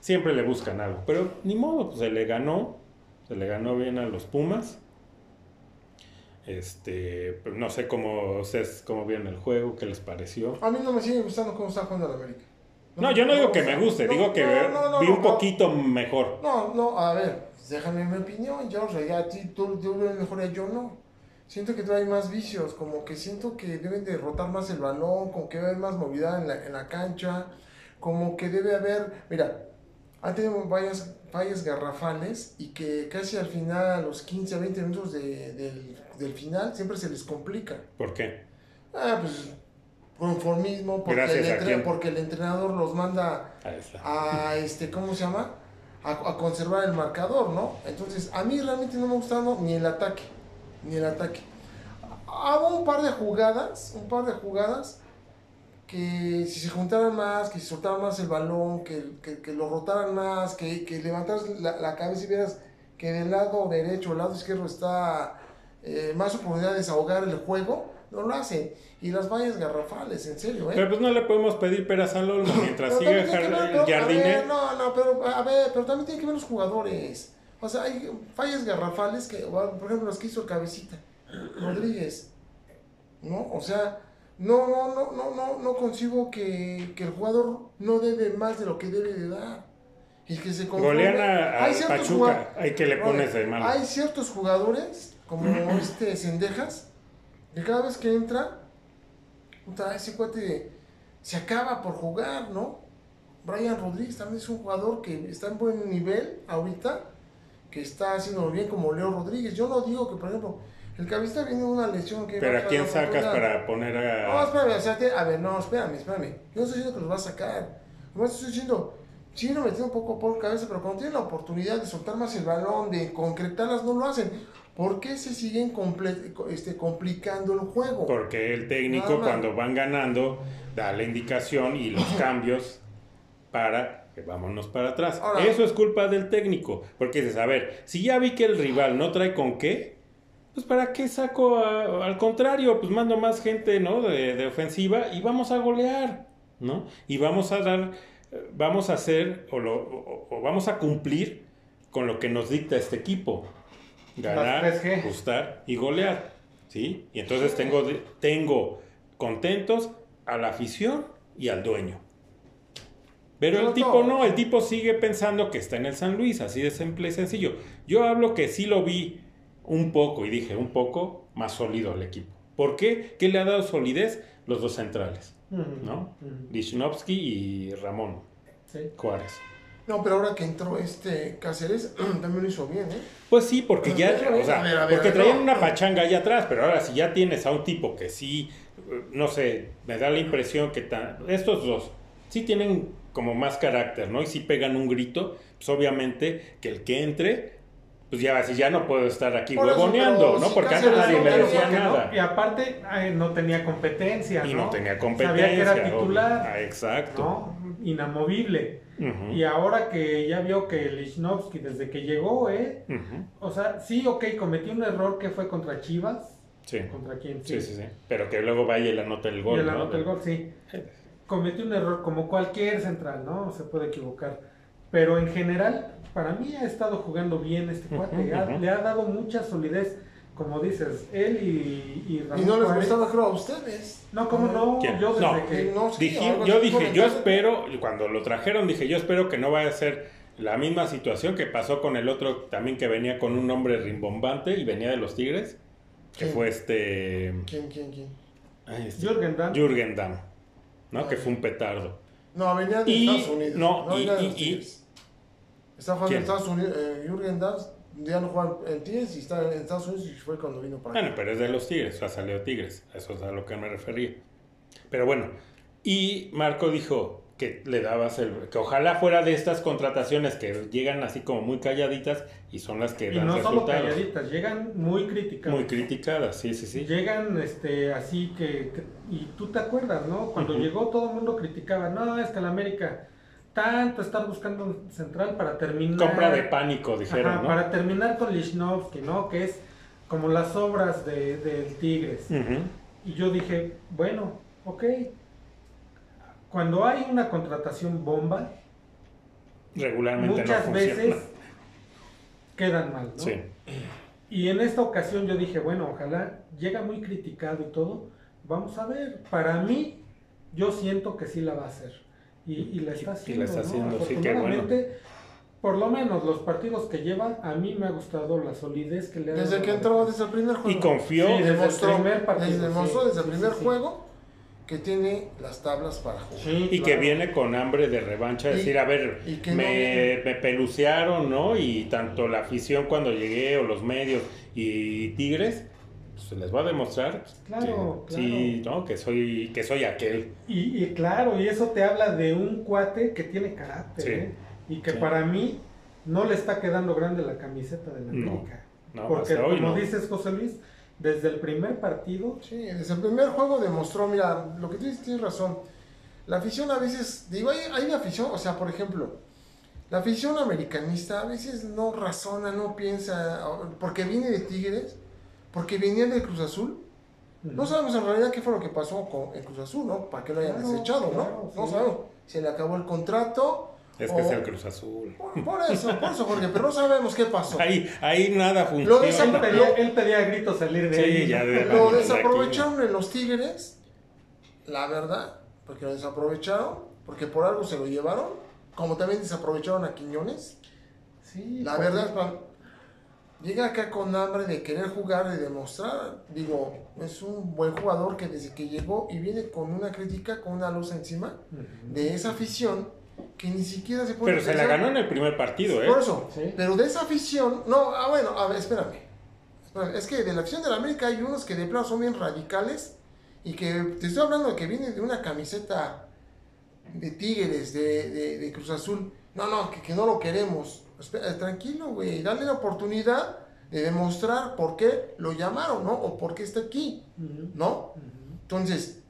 Siempre le buscan algo, pero ni modo, pues se le ganó, se le ganó bien a los Pumas. Este, pues, no sé cómo ustedes cómo vieron el juego, qué les pareció. A mí no me sigue gustando cómo está jugando el América. No, yo no digo que me guste, no, digo que no, no, no, vi no, un no. poquito mejor. No, no, a ver, déjame mi opinión, George. Ya a ti tú, tú ves mejor, y yo no. Siento que trae más vicios, como que siento que deben de rotar más el balón, como que debe haber más movilidad en la, en la cancha, como que debe haber, mira, han tenido varias fallas garrafales y que casi al final, a los 15 a 20 minutos de- del, del final, siempre se les complica. ¿Por qué? Ah, pues conformismo, porque, el, ¿a entre- quién? porque el entrenador los manda a este, ¿cómo se llama? A, a conservar el marcador, ¿no? Entonces, a mí realmente no me gusta no, ni el ataque, ni el ataque. Hago un par de jugadas, un par de jugadas que si se juntaran más, que si soltaran más el balón, que, que, que lo rotaran más, que, que levantaras la, la cabeza y vieras que del lado derecho o el lado izquierdo está eh, más oportunidad de desahogar el juego, no lo hacen. Y las vallas garrafales, en serio, ¿eh? Pero pues no le podemos pedir peras al olmo <coughs> mientras siga el pero, a jardine. ver, no, no, pero a ver, pero también tiene que ver los jugadores. O sea, hay fallas garrafales que, por ejemplo, las que hizo Cabecita, Rodríguez, ¿no? O sea, no, no, no, no, no, no concibo que, que el jugador no debe más de lo que debe de dar. Y que se. Golean a, a Hay Pachuca. Hay que le pones de malo. hay ciertos jugadores, como <coughs> este Sendejas, que cada vez que entra, puta, ese cuate se acaba por jugar, ¿no? Brian Rodríguez también es un jugador que está en buen nivel ahorita, que está haciendo bien como Leo Rodríguez. Yo no digo que, por ejemplo, el cabista viene de una lesión que... Pero ¿a quién sacas para poner No, a... espérame, o sea, te- a ver, no, espérame, espérame. Yo no estoy diciendo que los va a sacar. Yo estoy diciendo, sí lo metido un poco por cabeza, pero cuando tienen la oportunidad de soltar más el balón, de concretarlas, no lo hacen. ¿Por qué se siguen comple- este, complicando el juego? Porque el técnico cuando van ganando da la indicación y los cambios para que vámonos para atrás. Ahora- Eso es culpa del técnico. Porque dices, a ver, si ya vi que el rival no trae con qué, pues para qué saco a- al contrario, pues mando más gente, ¿no? De, de ofensiva y vamos a golear, ¿no? Y vamos a dar, vamos a hacer o, lo- o- o vamos a cumplir con lo que nos dicta este equipo. Ganar, Las 3G. gustar y golear, ¿sí? Y entonces tengo, tengo contentos a la afición y al dueño. Pero el tipo no. el tipo sigue pensando que está en el San Luis, así de simple y sencillo. Yo hablo que sí lo vi un poco, y dije un poco, más sólido al equipo. ¿Por qué? ¿Qué le ha dado solidez? Los dos centrales, ¿no? Lichnowsky y Ramón Sí. Juárez. No, pero ahora que entró este Cáceres, <clears throat> también lo hizo bien, ¿eh? Pues sí, porque ya, ver, o sea, a ver, a ver, porque traían no, una pachanga allá atrás, pero ahora si ya tienes a un tipo que sí, no sé, me da la impresión que ta- estos dos sí tienen como más carácter, ¿no? Y sí pegan un grito, pues obviamente que el que entre, pues ya va a decir, ya no puedo estar aquí Por eso, huevoneando, pero ¿no? si Porque antes nadie no me decía nada. Y aparte ay, no tenía competencia, Y ¿no? no tenía competencia. Sabía que era obvio. titular, Ah, exacto. ¿no? Inamovible. Y ahora que ya vio que Lichnowsky desde que llegó, ¿eh? O sea, sí, ok, cometió un error que fue contra Chivas. Sí. ¿Contra quién? Sí, sí, sí. Pero que luego vaya y le anota el Y gol, él ¿no? anota el gol, sí. Cometió un error como cualquier central, ¿no? Se puede equivocar. Pero en general, para mí ha estado jugando bien este cuate. Ha- le ha dado mucha solidez, como dices, él y, y Y no les Juárez. gustaba, creo, a ustedes. No, ¿cómo no? ¿Quién? Yo desde No. que... No, sí, Dije- yo dije, yo espero, cuando lo trajeron, dije, yo espero que no vaya a ser la misma situación que pasó con el otro también que venía con un nombre rimbombante y venía de los Tigres, que ¿Quién? fue este, ¿Quién, quién, quién? ay, este, Jürgen Damm. Jürgen Damm, ¿no? Ah. Que fue un petardo. No, venía de Y- Estados Unidos. no, y- venía de los y- Tigres. Está en Estados Unidos. Eh, Jürgen Damm ya no juega en Tigres y está en Estados Unidos y fue cuando vino para Bueno, acá. pero es de los Tigres, o sea, salió Tigres, eso es a lo que me refería. Pero bueno, y Marco dijo que le dabas el, que ojalá fuera de estas contrataciones que llegan así como muy calladitas y son las que Y dan no solo resultados. calladitas, llegan muy criticadas. Muy criticadas, sí, sí, sí. Llegan este, así que, que- Y tú te acuerdas, ¿no? Cuando Ujú. llegó todo el mundo criticaba. No, es que la América tanto estar buscando un central para terminar... Compra de pánico, dijeron, Ajá, ¿no? Para terminar con Lichnowsky, ¿no? Que es como las obras de, del Tigres. Y yo dije, bueno, ok. Cuando hay una contratación bomba, Regularmente muchas no veces quedan mal, ¿no? Sí. Y en esta ocasión yo dije, bueno, ojalá llega muy criticado y todo. Vamos a ver. Para mí, yo siento que sí la va a hacer. Y, y la está Y- y haciendo. la está ¿no? haciendo, sí, qué bueno. Afortunadamente, por lo menos los partidos que lleva, a mí me ha gustado la solidez que le ha Desde dado que a la entró, desde el primer juego. Y confió. Sí, desde el demostró, primer partido, desde, demostró sí, desde el primer sí, sí. juego que tiene las tablas para jugar. Sí, Y que claro. viene con hambre de revancha, Y- decir, a ver, que no me, me pelucearon, ¿no? Y tanto la afición cuando llegué, o los medios, y Tigres, se les va a demostrar pues, Claro, que, sí, ¿no? Que soy, que soy aquel. Y, y claro, y eso te habla de un cuate que tiene carácter, Sí. ¿eh? Y que Sí. para mí no le está quedando grande la camiseta de la América. no, Porque como no. dices, José Luis, desde el primer partido, Sí, desde el primer juego demostró, mira, lo que tú dices tienes razón. La afición a veces, digo, hay, hay una afición, o sea, por ejemplo, la afición americanista a veces no razona, no piensa, porque viene de Tigres, porque venía de Cruz Azul. No sabemos en realidad qué fue lo que pasó con el Cruz Azul, ¿no? Para que lo hayan Claro, desechado, claro, ¿no? No sí. sabemos. Se le acabó el contrato. Es que o- es el Cruz Azul. Por, por eso, por eso, Jorge, pero no sabemos qué pasó. Ahí, ahí nada Lo de él pedía, él pedía a gritos salir de Sí, ahí. ya ¿no? de- Lo de desaprovecharon en los Tigres, la verdad, porque lo desaprovecharon, porque por algo se lo llevaron, como también desaprovecharon a Quiñones. Sí, La por- verdad, llega acá con hambre de querer jugar, de demostrar. Digo, es un buen jugador que desde que llegó y viene con una crítica, con una luz encima de esa afición que ni siquiera se puede Pero se la ganó en el primer partido, ¿eh? Por eso, Sí. pero de esa afición, no, ah, bueno, a ver, espérame. Espérame, Es que de la afición de la América hay unos que de plano son bien radicales y que te estoy hablando de que viene de una camiseta de Tigres, de, de- de Cruz Azul. No, no, que, que no lo queremos. Espera, tranquilo, güey, dale la oportunidad de demostrar por qué lo llamaron, ¿no? O por qué está aquí. ¿no? Entonces,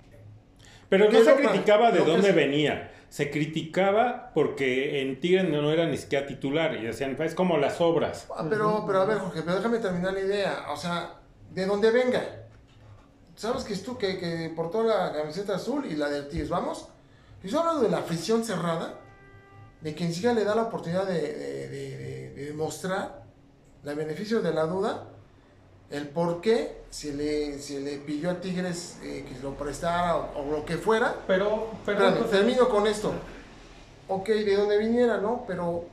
Pero ¿Qué no se criticaba de dónde es- venía. Se criticaba porque en Tigres no era ni siquiera titular. Y decían, es como las obras. Ah, pero, pero a ver, Jorge, pero déjame terminar la idea. O sea, de donde venga. ¿Sabes que es tú que, que portó la camiseta azul y la del Tigres? Vamos. Yo estoy hablando de la afición cerrada, de quien siga le da la oportunidad de, de, de- de- de demostrar el beneficio de la duda, el por qué se le, se le pidió a Tigres eh, que lo prestara o, o lo que fuera. Pero, pero Espérame, termino con esto. Ok, de donde viniera, ¿no? Pero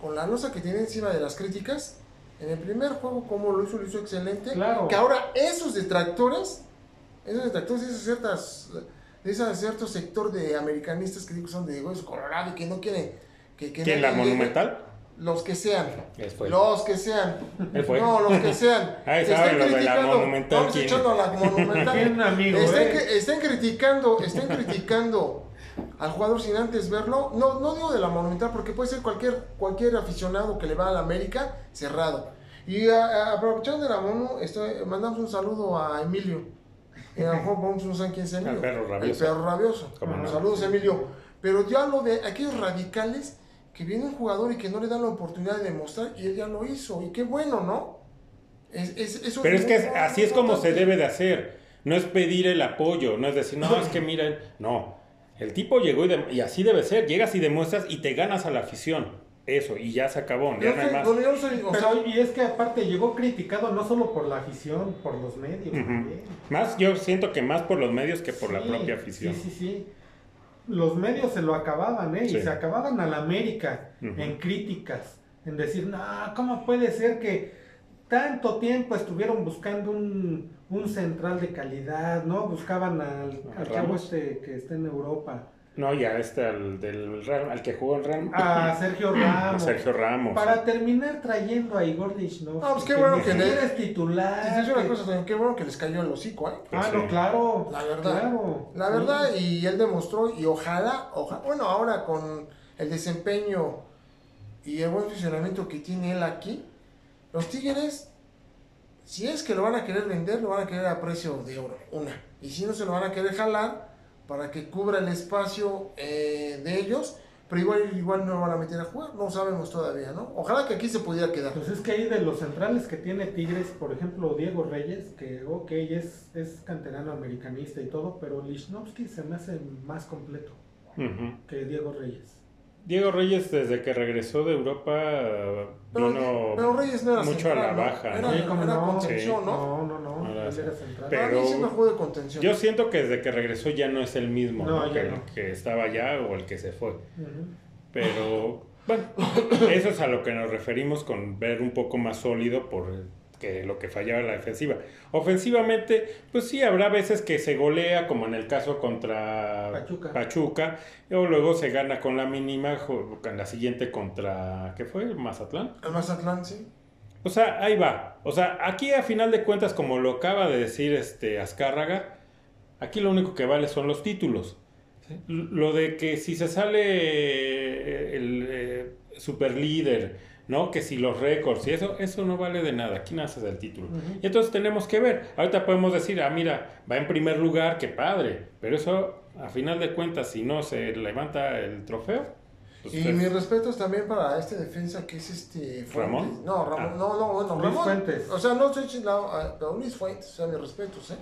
con la losa que tiene encima de las críticas, en el primer juego, como lo hizo, lo hizo excelente. Claro. Que ahora esos detractores, esos detractores de, esas ciertas, de ese cierto sector de americanistas que digo son de hueso colorado y que no quieren que, que ¿Quién, la. Monumental? Los que sean. Los que sean. No, los que sean. <laughs> Ahí la criticando. Monumental, Vamos ¿quién? echando a la Monumental. <laughs> Tienen amigo, estén, ¿eh? estén criticando, estén criticando al jugador sin antes verlo. No, no digo de la Monumental, porque puede ser cualquier, cualquier aficionado que le va a la América cerrado. Y a- a- aprovechando de la Mono, estoy, mandamos un saludo a Emilio. No saben quién es Emilio. Al perro rabioso. El perro rabioso. No. Saludos, Emilio. Pero ya lo de aquellos radicales que viene un jugador y que no le dan la oportunidad de demostrar, y él ya lo hizo. Y qué bueno, ¿no? Es, es- eso Pero es que muy así es como se debe de hacer. No es pedir el apoyo, no es decir, no, es que miren, no. El tipo llegó y, de- y así debe ser. Llegas y demuestras y te ganas a la afición. Eso, y ya se acabó. Ya no hay más. bueno, yo no soy- o sea, Pero, y es que aparte llegó criticado no solo por la afición, por los medios también. Más, yo siento que más por los medios que por la propia afición. Sí, sí, sí. Los medios se lo acababan, ¿eh? Sí. Y se acababan a la América en críticas, en decir, no, ¿cómo puede ser que tanto tiempo estuvieron buscando un, un central de calidad, ¿no? Buscaban al, ¿A al chavo este que está en Europa, No, ya este al, del Real- al que jugó en Real a Sergio <laughs> Ramos. Sergio Ramos. Para terminar trayendo a Igor Lichnowsky. Ah, pues qué bueno que le- siquiera es y te titular. digo una que- cosa también, qué bueno que les cayó el hocico, ¿eh? Ah, Sí. no, claro. La verdad. Claro. La Sí. verdad, y él demostró, y ojalá, ojalá, bueno, ahora con el desempeño y el buen funcionamiento que tiene él aquí, los Tigres, si es que lo van a querer vender, lo van a querer a precio de oro, una. Y si no, se lo van a querer jalar para que cubra el espacio eh, de ellos, pero igual, igual no lo van a meter a jugar, no sabemos todavía, ¿no? Ojalá que aquí se pudiera quedar. Pues es que ahí de los centrales que tiene Tigres, por ejemplo, Diego Reyes, que ok, es, es canterano americanista y todo, pero Lichnowsky se me hace más completo que Diego Reyes. Diego Reyes, desde que regresó de Europa, Pero, vino pero Reyes no era mucho central, a la ¿no? baja. Era, ¿no? Sí, como era no. contención, ¿no? No, no, no, No. Pero- Para mí siempre jugó de contención. Yo siento que desde que regresó ya no es el mismo No, ¿no? ya que, no. que estaba allá o el que se fue. Pero bueno, eso es a lo que nos referimos con ver un poco más sólido por que lo que fallaba en la defensiva. Ofensivamente, pues sí, habrá veces que se golea, como en el caso contra Pachuca. Pachuca, o luego se gana con la mínima, en la siguiente contra, ¿qué fue? Mazatlán. El Mazatlán, sí. O sea, ahí va. O sea, aquí a final de cuentas, como lo acaba de decir este Azcárraga, aquí lo único que vale son los títulos. Lo de que si se sale eh, el eh, super líder, ¿no? Que si los récords y eso, eso no vale de nada. Aquí nace del título. Ujú. Y entonces tenemos que ver. Ahorita podemos decir, ah, mira, va en primer lugar, qué padre. Pero eso, a final de cuentas, si no se levanta el trofeo, pues Y mis respetos también para este defensa que es este Fuentes. ¿Ramón? No, Ramón, Ah. no, no, bueno, Luis Ramón. Fuentes. O sea, no estoy chingado, pero Luis Fuentes, o sea, mis respetos, ¿eh?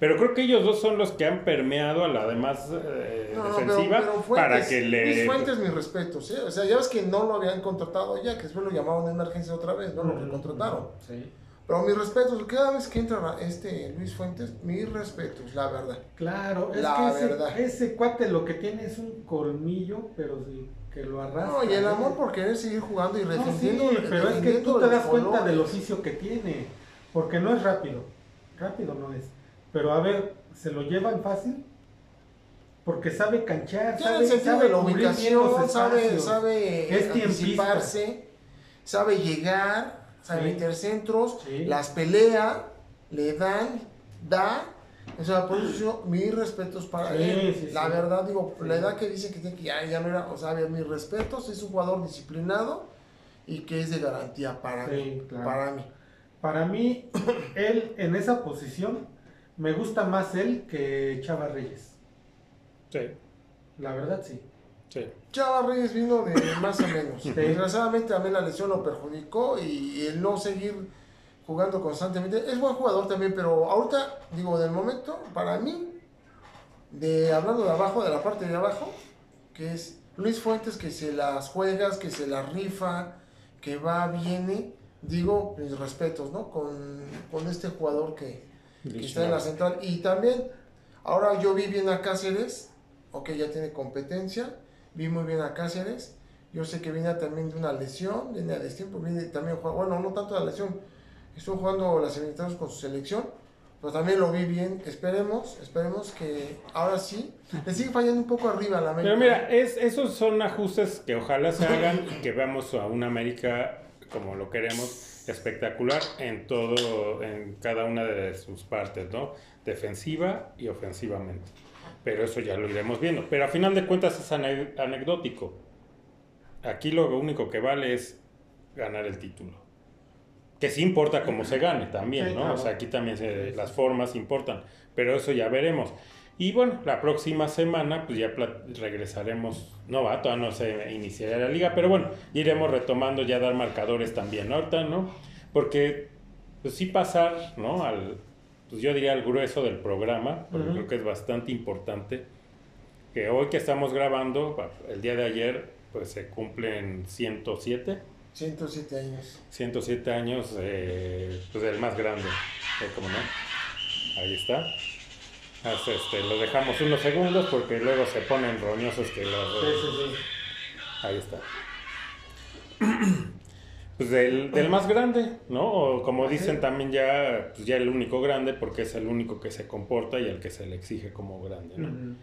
Pero creo que ellos dos son los que han permeado a la demás eh, No, no, defensiva pero, pero Fuentes, para que le... Luis Fuentes, mis respetos, ¿eh? O sea, ya ves que no lo habían contratado ya, que después lo llamaron de emergencia otra vez, no lo Ujú. recontrataron. Sí. Pero mis respetos, cada vez que entra este Luis Fuentes, mis respetos, la verdad. Claro, es La que ese, verdad. ese cuate lo que tiene es un colmillo, pero sí, que lo arrastra. No, y el amor por querer seguir jugando y No, defendiendo. sí, pero es que tú te das cuenta del oficio que tiene, porque no es rápido, rápido no es, pero a ver, ¿se lo llevan fácil? Porque sabe canchar, sabe, sabe de la bien ubicación, los sabe, sabe Es anticiparse, sabe llegar, sabe Sí. meter centros, Sí. las pelea, le dan, da. O sea, por eso yo, mis respetos para Sí, él. sí, la sí. verdad, digo, Sí. la edad que dice que tiene que ya, ya no era, o sea, mis respetos, es un jugador disciplinado y que es de garantía para Sí, mí. claro. Para mí. Para mí, <clears throat> él en esa posición, me gusta más él que Chava Reyes, Sí, la verdad sí. Sí. Chava Reyes vino de <coughs> más o menos. Desgraciadamente también la lesión lo perjudicó y el no seguir jugando constantemente. Es buen jugador también, pero ahorita, digo, del momento, para mí, de hablando de abajo, de la parte de abajo, que es Luis Fuentes que se las juegas, que se las rifa, que va, viene, digo, mis respetos, ¿no? Con, con este jugador que, que está en la central. Y también, ahora yo vi bien a Cáceres, ok, ya tiene competencia, vi muy bien a Cáceres. Yo sé que viene también de una lesión, viene a destiempo, viene también, jugando- bueno, no tanto de la lesión, estuvo jugando las eliminatorias con su selección. pero también lo vi bien. Esperemos, esperemos que ahora sí. Le sigue fallando un poco arriba a la América. Pero mira, es, esos son ajustes que ojalá se hagan y que veamos a una América como lo queremos, espectacular en todo, en cada una de sus partes, ¿no? Defensiva y ofensivamente. Pero eso ya lo iremos viendo. Pero a final de cuentas es ane- anecdótico. Aquí lo único que vale es ganar el título. Que sí importa cómo se gane también, ¿no? O sea, aquí también se- las formas importan. Pero eso ya veremos. Y bueno, la próxima semana pues ya regresaremos, no va, todavía no se iniciará la liga, pero bueno, iremos retomando ya dar marcadores también, ¿no? Ahorita, ¿no? Porque pues sí pasar, ¿no? Al, pues yo diría al grueso del programa, porque creo que es bastante importante, que hoy que estamos grabando, el día de ayer, pues se cumplen 107, 107 años. 107 años, eh, pues del más grande, ¿eh? ¿Cómo no? Ahí está. Este, lo dejamos unos segundos porque luego se ponen roñosos que los... Sí, sí, sí. Ahí está. Pues del, del más grande, ¿no? O como dicen también ya, pues ya el único grande porque es el único que se comporta y el que se le exige como grande, ¿no?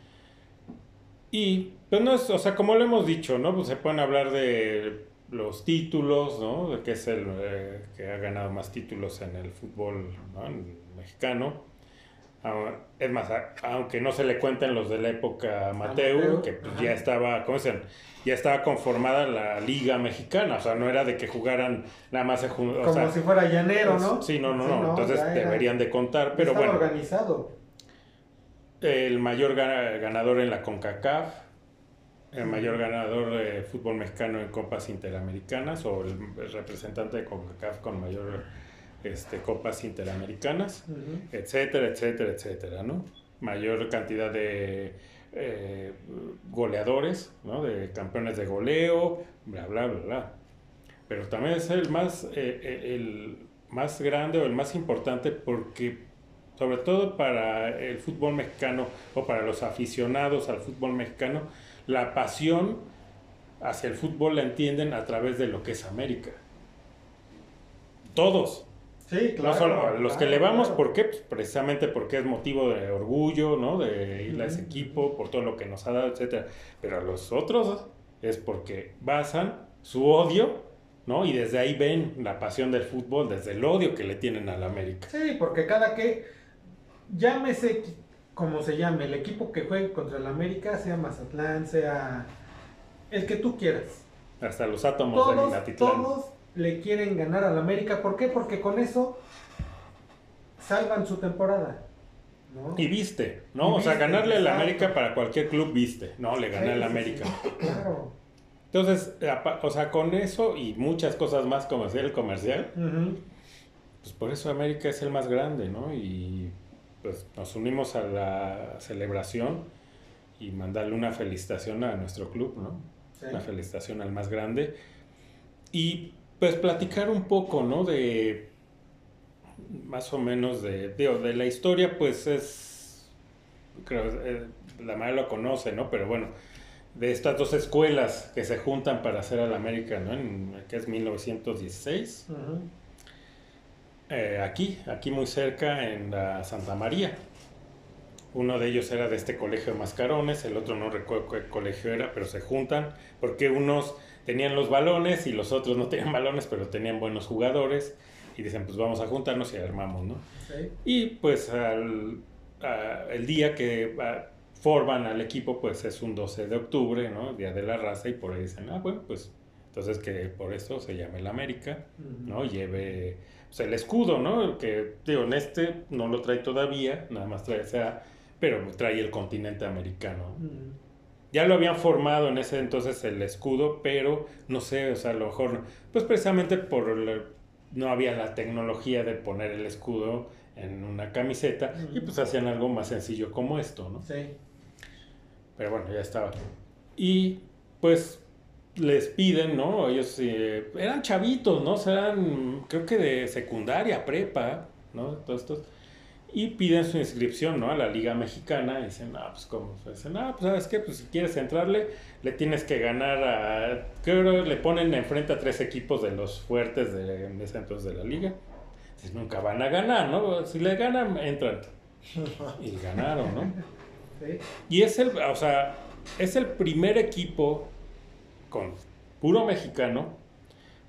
Y, pues no es, o sea, como lo hemos dicho, ¿no? Pues se pueden hablar de los títulos, ¿no? De que es el eh, que ha ganado más títulos en el fútbol ¿no? En mexicano. Es más, aunque no se le cuenten los de la época Mateo, Mateo, que pues, ya estaba, ¿cómo dicen? Ya estaba conformada la liga mexicana, o sea, no era de que jugaran nada más se jun- o Como sea, si fuera llanero, ¿no? Sí, no, no, Sí, no, entonces era- deberían de contar, pero estaba bueno organizado. el mayor gana- ganador en la CONCACAF, el mayor ganador de fútbol mexicano en copas interamericanas o el representante de CONCACAF con mayor este, copas interamericanas, etcétera, etcétera, etcétera, ¿no? Mayor cantidad de eh, goleadores, ¿no? De campeones de goleo, bla, bla, bla, bla. Pero también es el más, eh, eh, el más grande o el más importante porque, sobre todo para el fútbol mexicano o para los aficionados al fútbol mexicano, la pasión hacia el fútbol la entienden a través de lo que es América. Todos. Sí, claro. no solo los que le vamos, claro. ¿por qué? Pues precisamente porque es motivo de orgullo, ¿no? De ir a ese equipo, por todo lo que nos ha dado, etcétera. Pero a los otros es porque basan su odio, ¿no? Y desde ahí ven la pasión del fútbol, desde el odio que le tienen al América. Sí, porque cada que llámese como se llame, el equipo que juegue contra el América, sea Mazatlán, sea el que tú quieras. Hasta los átomos de Todos, Minatitlán. todos le quieren ganar al América. ¿Por qué? Porque con eso salvan su temporada. ¿no? Y viste, ¿no? Y o sea, ganarle al. América para cualquier club viste, ¿no? Le gané al sí, América. sí, claro. Entonces, o sea, con eso y muchas cosas más como decía el comercial, pues por eso América es el más grande, ¿no? Y pues nos unimos a la celebración y mandarle una felicitación a nuestro club, ¿no? Sí. Una felicitación al más grande. Y pues platicar un poco, ¿no? De más o menos de, digo, de la historia, pues es, creo, eh, la mayoría lo conoce, ¿no? Pero bueno, de estas dos escuelas que se juntan para hacer al América, ¿no? En, que es 1916. Ujú. Eh, aquí, aquí muy cerca en la Santa María. Uno de ellos era de este colegio de Mascarones, el otro no recuerdo qué colegio era, pero se juntan porque unos tenían los balones y los otros no tenían balones, pero tenían buenos jugadores y dicen, pues vamos a juntarnos y armamos, ¿no? Y pues al, a- el día que forman al equipo, pues es un 12 de octubre, ¿no? Día de la raza y por ahí dicen, ah, bueno, pues entonces que por eso se llama el América. ¿no? Lleve pues, el escudo, ¿no? Que, digo, en este no lo trae todavía, nada más trae, o sea, pero trae el continente americano. Ujú. Ya lo habían formado en ese entonces el escudo, pero no sé, o sea, a lo mejor, pues precisamente por no había la tecnología de poner el escudo en una camiseta y pues hacían algo más sencillo como esto, ¿no? Sí. Pero bueno, ya estaba. Y pues les piden, ¿no? Ellos eh, eran chavitos, ¿no? O sea, eran, creo que de secundaria, prepa, ¿no? Todos estos. Y piden su inscripción, ¿no? A la Liga Mexicana. Y dicen, ah, pues cómo. Dicen, ah, pues sabes qué, pues si quieres entrarle, le tienes que ganar a. Creo que le ponen enfrente a tres equipos de los fuertes de, de ese entonces de la liga. nunca van a ganar, ¿no? Si le ganan, entran. Y ganaron, ¿no? Sí. Y es el, o sea, es el primer equipo con puro mexicano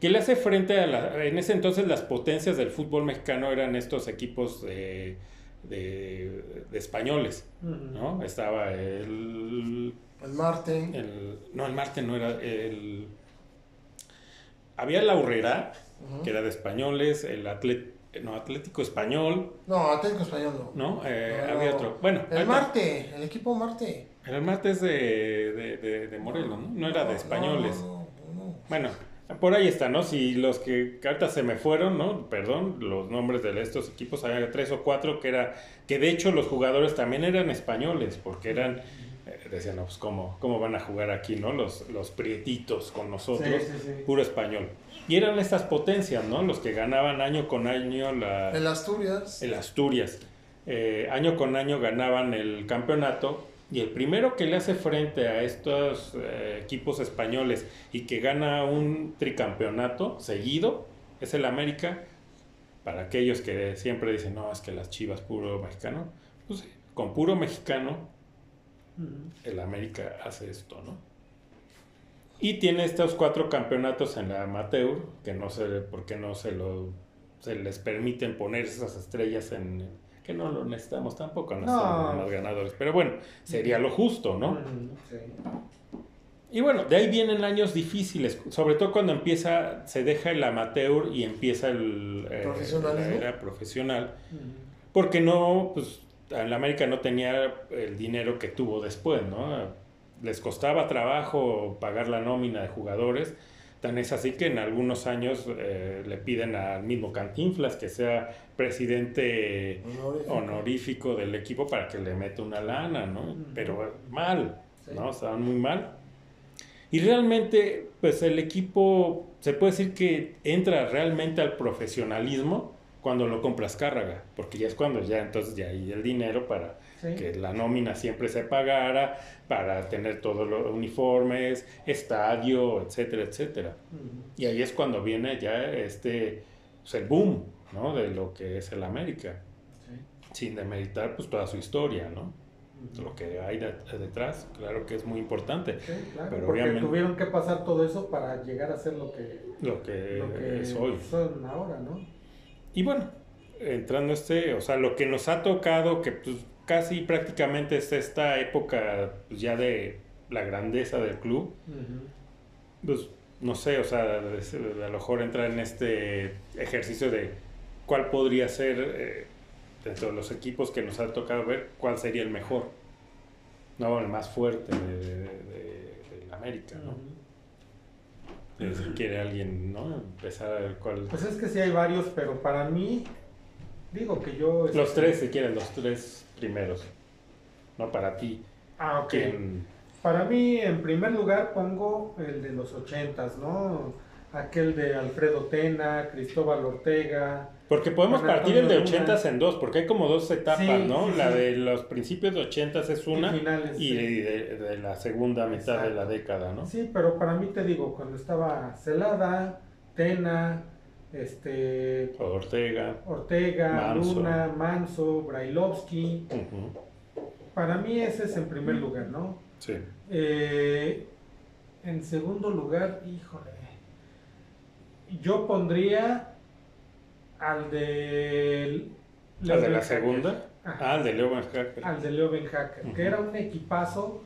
que le hace frente a la, en ese entonces las potencias del fútbol mexicano eran estos equipos de, de, de españoles, ¿no? Estaba el, El Marte. el, no, el Marte no era el, había la Urrera, que era de españoles, el Atlet, no, Atlético Español, No, Atlético Español no. ¿no? Eh, No. había otro, bueno, El ahorita- Marte, el equipo Marte. el Marte es de, de, de, de Morelos, ¿no? No era de españoles. No, no, no. Bueno, por ahí está, ¿no? Si los que ahorita se me fueron, ¿no? Perdón, los nombres de estos equipos, había tres o cuatro que era, que de hecho los jugadores también eran españoles, porque eran, eh, decían, no, pues ¿cómo, cómo van a jugar aquí, ¿no? Los, los prietitos con nosotros, Sí, sí, sí. puro español. Y eran estas potencias, ¿no? Los que ganaban año con año la, El Asturias. el Asturias. Eh, año con año ganaban el campeonato y el primero que le hace frente a estos eh, equipos españoles y que gana un tricampeonato seguido es el América. Para aquellos que siempre dicen, no, es que las chivas puro mexicano, pues sí, con puro mexicano el América hace esto, ¿no? Y tiene estos cuatro campeonatos en la amateur, que no sé por qué no se lo se les permiten poner esas estrellas en que no lo necesitamos tampoco, no, No. más ganadores, pero bueno, sería lo justo, ¿no? Sí. Y bueno, de ahí vienen años difíciles, sobre todo cuando empieza, se deja el amateur y empieza el, eh, la era profesional, porque no, pues, el América no tenía el dinero que tuvo después, ¿no? Les costaba trabajo pagar la nómina de jugadores, tan es así que en algunos años eh, le piden al mismo Cantinflas que sea presidente Honorífico. honorífico del equipo para que le meta una lana, ¿no? Pero mal, Sí. ¿no? Estaban muy mal. Y realmente, pues el equipo, se puede decir que entra realmente al profesionalismo cuando lo compras Cárraga, porque ya es cuando ya entonces ya hay el dinero para Sí. que la nómina siempre se pagara, para tener todos los uniformes, estadio, etcétera, etcétera. Ujú. Y ahí es cuando viene ya este, pues el boom, ¿no? De lo que es el América, Sí. sin demeritar pues toda su historia, ¿no? Lo que hay de- detrás, claro que es muy importante, Sí, claro, Pero porque obviamente- tuvieron que pasar todo eso para llegar a ser lo que, lo que, lo que es hoy. son ahora, ¿no? Y bueno, entrando este, o sea, lo que nos ha tocado, que pues casi prácticamente es esta época pues, ya de la grandeza del club, pues no sé, o sea, a lo mejor entra en este ejercicio de cuál podría ser, eh, dentro de los equipos que nos ha tocado ver, cuál sería el mejor, no, el más fuerte de, de, de- del América, ¿no? Si quiere alguien, ¿no? Empezar a ver cuál... Pues es que sí hay varios, pero para mí, digo que yo... Los este, tres, si quieren, los tres primeros. No para ti. Ah, ok. Para mí, en primer lugar, pongo el de los ochentas, ¿no? Aquel de Alfredo Tena, Cristóbal Ortega. Porque podemos Juan partir el de. 80 en dos, porque hay como dos etapas, Sí, ¿no? sí, la sí. de los principios de 80 es una y finales. y sí. de, de la segunda mitad de la década, ¿no? Sí, pero para mí te digo, cuando estaba Celada, Tena, este, Ortega. Ortega, Manso. Luna, Manso, Brailovsky, para mí ese es en primer lugar, ¿no? Sí. Eh, en segundo lugar, híjole, yo pondría al de... ¿La de la segunda? Ajá. Ah, el de Leo Hacker. al de Leo Ben Hacker, Ujú. que era un equipazo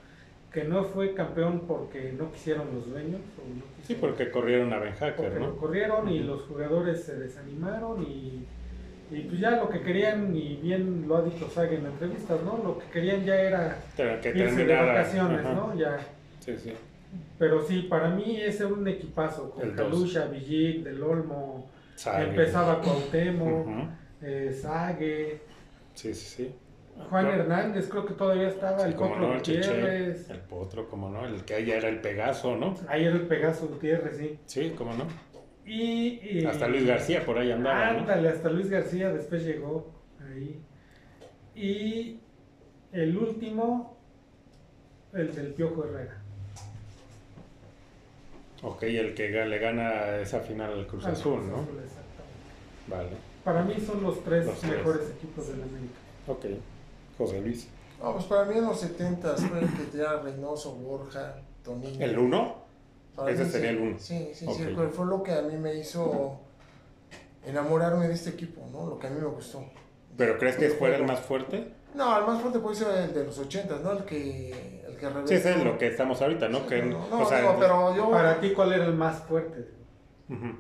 que no fue campeón porque no quisieron los dueños. o no Sí, quisieron- porque corrieron a Ben porque Hacker, lo ¿no? corrieron y los jugadores se desanimaron y, y pues ya lo que querían, y bien lo ha dicho Saga en entrevistas, ¿no? Lo que querían ya era Pero que irse de vacaciones, ajá. ¿no? Ya. Sí, sí. Pero sí, para mí ese era un equipazo, con. Kalusha, Villic, Del Olmo, Sague. empezaba Cuauhtémoc, Ujú. eh, Sague, Sí, sí, sí. Juan. Hernández, creo que todavía estaba, el Potro no, Cheche, Gutiérrez, el Potro, como no, el que ya era el Pegaso, ¿no? ahí era el Pegaso Gutiérrez, sí. Sí, como no. Y, y- Hasta Luis García por ahí andaba, ¿no? Ándale, hasta Luis García después llegó ahí. Y el último, el del Piojo Herrera. Ok, el que le gana esa final al Cruz Al Azul, Cruz ¿no? Azul, exactamente. Vale. Para mí son los tres Los tres. mejores equipos de la América. Ok. José Luis. No, pues para mí en los 70 fue el que tenía Reynoso, Borja, Tonino. ¿El 1? Para Ese mí sería sí. el uno. Sí, sí, Ok. sí. Fue, lo que a mí me hizo enamorarme de este equipo, ¿no? Lo que a mí me gustó. ¿Pero crees que El fuera el más fuerte? No, el más fuerte puede ser el de los 80, ¿no? El que, el que reventó. Sí, ese es lo que estamos ahorita, ¿no? Sí, que, no, no, o sea, digo, pero yo... Para ti, ¿cuál era el más fuerte?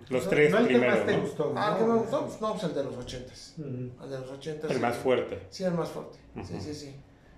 Los No- tres no el que primeros, más te ¿no? gustó. Ah, ¿no? que me gustó, pues no, pues el de los 80. Ujú. El de los 80. El más fuerte. Sí, el más fuerte. Sí, Ujú. sí, sí.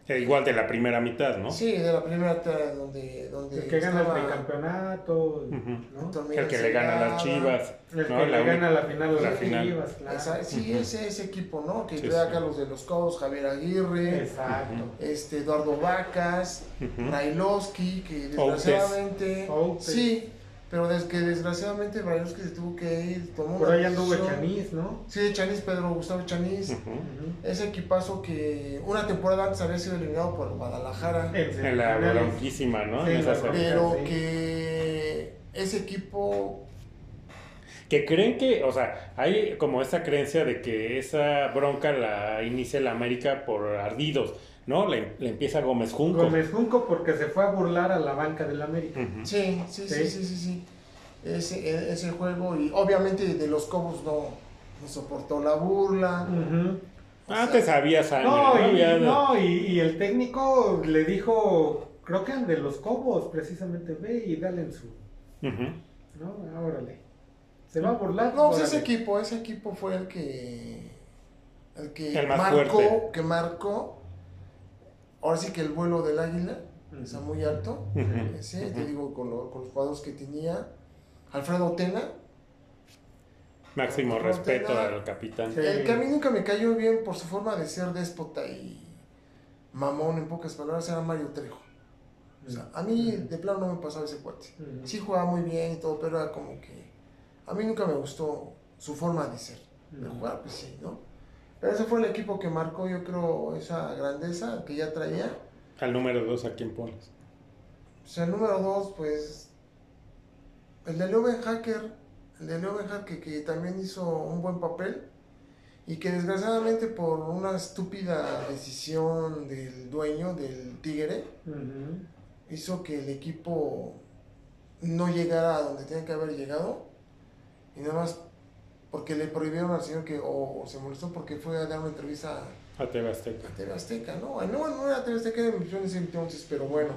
Eh, igual de la primera mitad, ¿no? Sí, de la primera tela donde, donde El que gana el estaba tricampeonato, Ujú. ¿no? El que le gana a las. Chivas. El ¿no? que La le gana la final a la las final. Chivas, claro. Esa- sí, ese, ese equipo, ¿no? Que Sí, trae sí. acá los de los Cobos, Javier Aguirre, Exacto. este, Eduardo Vacas, Ujú. Brailovsky, que Outes. desgraciadamente... Outes. Sí, pero des que desgraciadamente Brailovsky se tuvo que ir, tomó Por ahí anduvo. Chanís, ¿no? Sí, Chanis, Pedro Gustavo Chanis. Ese equipazo que una temporada antes había sido eliminado por Guadalajara. En En la bronquísima, ¿no? Sí, en esa la. Pero Sí. que ese equipo Que creen que, o sea, hay como esa creencia de que esa bronca la inicia el América por ardidos, ¿no? Le, le empieza Gómez Junco. Gómez Junco porque se fue a burlar a la banca del América. Sí, sí, sí, Sí. sí, sí, sí. Ese, e- ese juego, y obviamente de los Cobos no, no soportó la burla. Ujú. O sea, Antes había sangre, No, ¿no? y, Había- no y, y el técnico le dijo, creo que de los Cobos, precisamente, ve y dale en su. ¿no? Ah, órale. Se va a burlar. No, pues órale. ese equipo, ese equipo fue el que el que El más marcó, fuerte. que marcó. Ahora sí que el vuelo del águila está muy alto. Ese, te digo, con, lo- con los jugadores que tenía. Alfredo Tena, Máximo respeto Tena. al capitán. Sí. el que a mí nunca me cayó bien por su forma de ser déspota y mamón, en pocas palabras, era Mario Trejo. O sea, a mí de plano no me pasaba ese cuate. Sí jugaba muy bien y todo, pero era como que a mí nunca me gustó su forma de ser. De jugar, pues sí, ¿no? Pero ese fue el equipo que marcó, yo creo, esa grandeza que ya traía. Al número dos, ¿a quién pones? Pues el número dos, pues. El de Leuven Hacker. El de Leuven Hacker que, que también hizo un buen papel. Y que desgraciadamente por una estúpida decisión del dueño del Tigre, hizo que el equipo no llegara a donde tenía que haber llegado. Y nada más porque le prohibieron al señor que, o, o se molestó porque fue a dar una entrevista A TV Azteca. a TV Azteca, ¿no? No, no era TV Azteca, era ese entonces, pero bueno.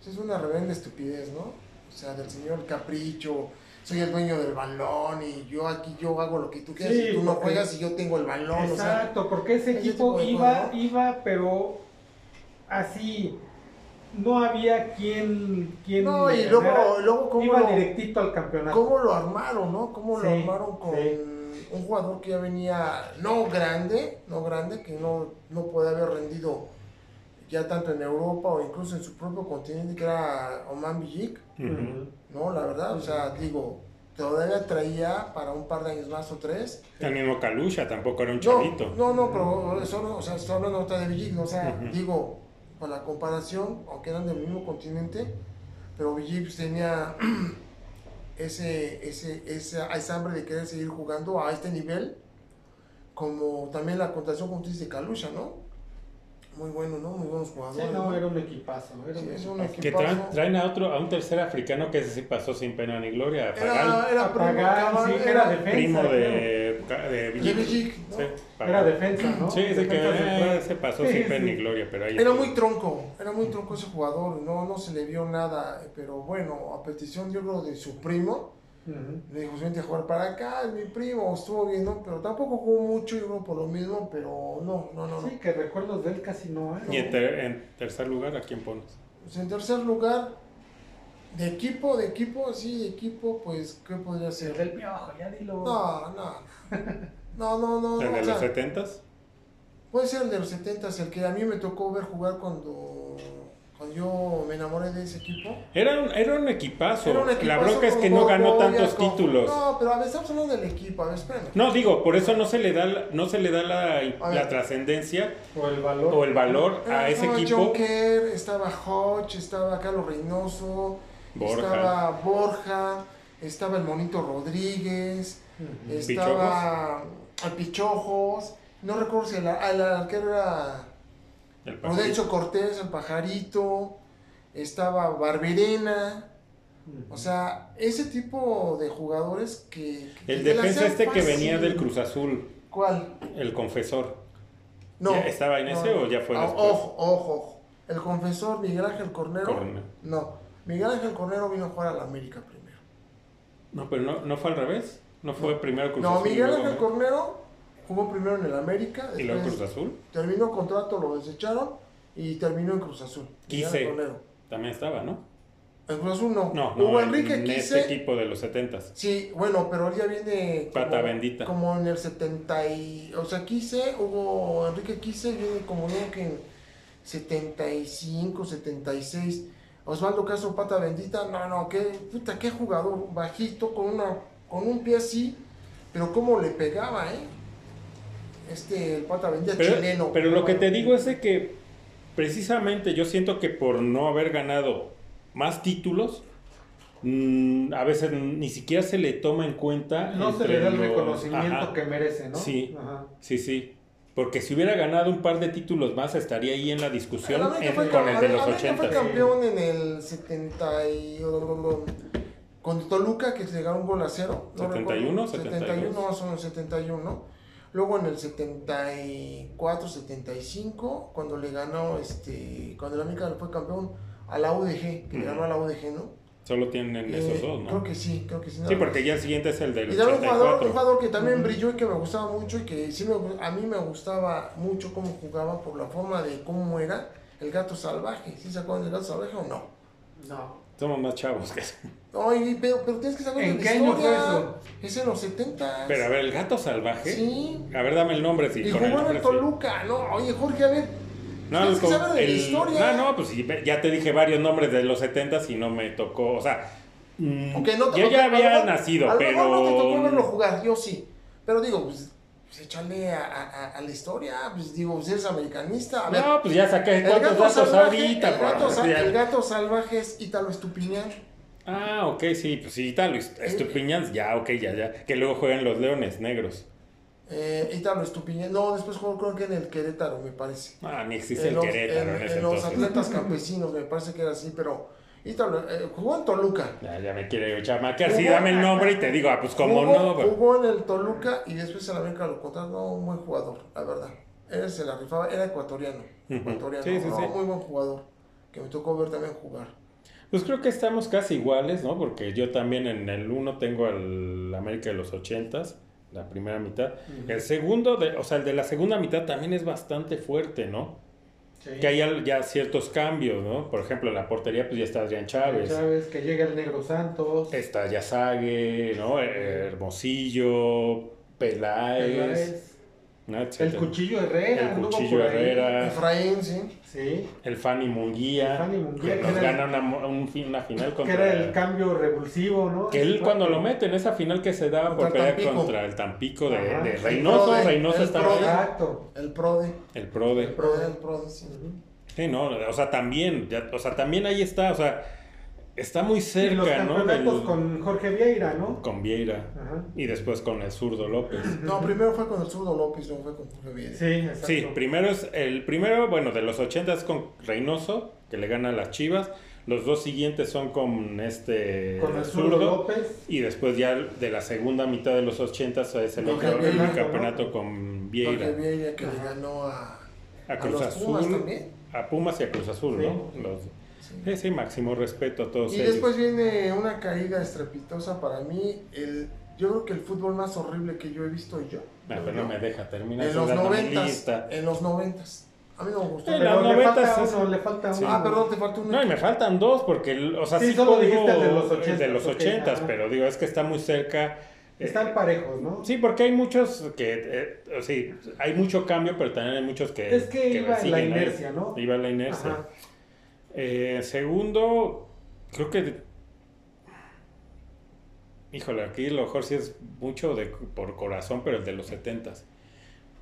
Eso es una reverenda estupidez, ¿no? O sea, del señor capricho, soy el dueño del balón y yo aquí yo hago lo que tú quieras Sí, y tú no juegas y yo tengo el balón, o sea, Exacto, porque ese ese equipo iba, cosas, ¿no? iba, pero así, no había quien, quien No, y le luego, ganara. luego cómo, iba lo, directito al campeonato. cómo lo armaron, ¿no? Cómo lo armaron con sí. un jugador que ya venía no grande, no grande, que no, no puede haber rendido ya tanto en Europa o incluso en su propio continente, que era Oman Bijik. No, la verdad, o sea, digo, todavía traía para un par de años más o tres. El mismo Kalusha tampoco era un No, chavito. no, no, pero solo, o sea, estoy hablando ahorita de Villic, ¿no? o sea, digo, para la comparación, aunque eran del mismo continente, pero Villic tenía <clears throat> ese, ese, esa, hambre de querer seguir jugando a este nivel, como también la contación, como tú dices, de Kalusha, ¿no? Muy bueno, ¿no? Muy buenos Sí, jugadores. no, ¿no? era un equipazo. Era Sí, un equipazo. Que traen, traen a otro, a un tercer africano que ese sí pasó sin pena ni gloria, Era, era primo, Pagal, cabal, sí, era, era defensa. primo de, de de Villic. Villic, ¿no? Sí, Pagal. Era defensa, ¿no? Sí, que eh, se pasó Sí, sin pena ni gloria, pero ahí Era muy tronco, era muy tronco ese jugador, no, no se le vio nada, pero bueno, a petición yo creo de su primo, Ujú. le dijo, vente a jugar para acá, es mi primo, estuvo bien, ¿no? Pero tampoco jugó mucho, yo creo por lo mismo, pero no, no, no, no. Sí, que recuerdos de él casi no hay. Y en, ter- en tercer lugar, ¿a quién pones? Pues en tercer lugar, de equipo, de equipo, sí, de equipo, pues, ¿qué podría El ser? del piojo, ya dilo. No, no, no, no, no, ¿El no, de o los setentas? puede ser el de los 70 el que a mí me tocó ver jugar cuando, cuando yo enamoré de ese equipo. Era un, era un equipazo. Era un La bronca es que no ganó tantos con- títulos. No, pero a ver, estamos hablando del equipo, a ver, espérame. No, digo, por eso no se le da, la- no se le da la, A la trascendencia O el valor. o el valor Era- a ese equipo. Estaba Hodge, estaba Carlos Reynoso, Borja. estaba Borja, estaba el Monito Rodríguez, estaba al Pichojos, no recuerdo si el, el arquero era El Prudencio Cortés, el Pajarito, estaba Barberena. O sea, ese tipo de jugadores que... que El defensa este que venía del Cruz Azul, ¿Cuál? el confesor. No. ¿Ya estaba en ese o ya fue Ah, después? Ojo, ojo, ojo. El confesor Miguel Ángel Cornero. Cornero. No. Miguel Ángel Cornero vino a jugar a la América primero. No, pero no, no fue al revés. No fue primero Cruz no, Azul. y Miguel Ángel? Cornero jugó primero en el América. Y luego Cruz Azul. Terminó contrato, lo desecharon y terminó en Cruz Azul. Miguel Quise. Cornero. También estaba, ¿no? En Cruz Azul no. No, no. Hubo en Enrique Quise. este equipo de los setentas. Sí, bueno, pero él ya viene. como- Pata bendita. Como en el 70 y. O sea, Quise, hubo. Enrique Quise viene como yo que en 75, 76. Osvaldo Caso, Pata bendita. No, no, qué. Puta, qué jugador. Bajito, con una. Con un pie así. Pero cómo le pegaba, ¿eh? Este, el Pata bendita Pero, chileno. pero lo que te digo es de que precisamente yo siento que por no haber ganado más títulos, mm, a veces ni siquiera se le toma en cuenta. No se le da el los- reconocimiento Ajá. que merece, ¿no? Sí. Ajá. Sí, sí. Porque si hubiera ganado un par de títulos más, estaría ahí en la discusión en- fue, con el de los América fue 80. campeón en el 70 y... Con Toluca, que se ganó un gol a cero. no 71, recuerdo, 71, más o menos 71. Luego en el 74, 75, cuando le ganó, este, cuando el América fue campeón a la UDG, que le ganó a la UDG, ¿no? Solo tienen Eh, esos dos, ¿no? Creo que sí, creo que sí. Sí, porque ya el siguiente es el del Y también un jugador, un 84. jugador que también brilló y que me gustaba mucho y que sí me, a mí me gustaba mucho cómo jugaba por la forma de cómo era el gato salvaje. ¿Sí se acuerdan del gato salvaje o no? No. Somos más chavos que Ay, pero, pero tienes que saber ¿En de qué año fue eso? Es en los 70. Pero a ver, el gato salvaje. Sí. A ver, dame el nombre. Sí, y jugó en sí. Toluca. No, oye, Jorge, a ver. No, tienes que saber de el- la historia. No, no, pues sí, ya te dije varios nombres de los 70 y no me tocó. O sea, mm, Ok, no te- yo ya a lo había nacido, a lo pero. mejor no te tocó verlo jugar, yo sí. Pero digo, pues, pues échale a, a- a- la historia. Pues digo, pues eres americanista. A ver, No, pues ya saqué el cuántos gato, datos salvaje, ahorita. el, gato, sal- el gato salvaje es Ítalo Estupiñán. Ah, ok, sí, pues sí, tal. Estupiñans, ya, ok, ya, ya. Que luego juegan los leones negros. Eh, Ítalo Estupiñán. No, después jugó creo que en el Querétaro, me parece. Ah, ni existe en el los, Querétaro en- en, ese en los entonces. atletas campesinos, me parece que era así, pero Ítalo, eh, jugó en Toluca. Ya, ya me quiere chamaquear. Sí, dame el nombre y te digo, ah, pues como no. jugó en el Toluca y después en América lo contrató, un buen jugador, la verdad. Él se la rifaba, era ecuatoriano. Ecuatoriano Sí, sí, no, sí. muy buen jugador, que me tocó ver también jugar. Pues creo que estamos casi iguales, ¿no? Porque yo también en el uno tengo el América de los 80s, la primera mitad. El segundo, de, o sea, el de la segunda mitad también es bastante fuerte, ¿no? Sí. Que hay ya ciertos cambios, ¿no? Por ejemplo, en la portería, pues ya está Adrián Chávez. Chávez, que llega el Negro Santos. Está Yazague, ¿no? Hermosillo, Peláez, Peláez, El. Cuchillo Herrera. El Cuchillo por ahí. Herrera. Efraín, sí. Sí. el Fanny Munguía, El Fanny Munguía, que que nos el- gana una, un una final Que contra... era el cambio revulsivo, ¿no? Que él cuando lo mete en esa final que se daba por pelear contra el Tampico de, Ajá. de El Reynoso, Prode, Reynoso el estaba Prode. ahí. Exacto. El Prode. El Prode. El Prode, el Prode, sí. Sí, no, o sea, también, ya- o sea, también ahí está, o sea, está muy Y los cerca, ¿no? campeonatos Del- con Jorge Vieira, ¿no? con Vieira Ajá. y después con el zurdo López. <laughs> No, primero fue con el zurdo López, no fue con Jorge Vieira. Sí, exacto. Sí, primero es el primero, bueno, de los 80 es con Reynoso, que le gana a las Chivas. Los dos siguientes son con este Con el zurdo López. y después ya de la segunda mitad de los 80 es el otro el Vieira, campeonato ¿no? con Jorge Vieira. Vieira que le Ajá. ganó a, A Cruz los Pumas Azul, también. a Pumas y a Cruz Azul, Sí. ¿no? Los- Sí. sí, sí, máximo respeto a todos Y ellos. después viene una caída estrepitosa para mí. El, yo creo que el fútbol más horrible que yo he visto yo. Ah, pero no me deja terminar en los noventas. En los noventas. A mí no me gustó. En los noventas le falta Sí. uno. Ah, perdón, te falta uno. No, y me faltan dos porque, o sea, Sí, sí, solo dijiste el de los el de 80s, los ok, 80s, ajá. pero digo, es que está muy cerca. Están Eh, parejos, ¿no? Sí, porque hay muchos que, eh, sí, hay mucho cambio, pero también hay muchos que... Es que iba en la siguen ahí. inercia, ¿no? Iba la inercia. Ajá. Eh, segundo, creo que... Híjole, aquí a lo mejor sí es mucho de, por corazón, pero el de los 70s.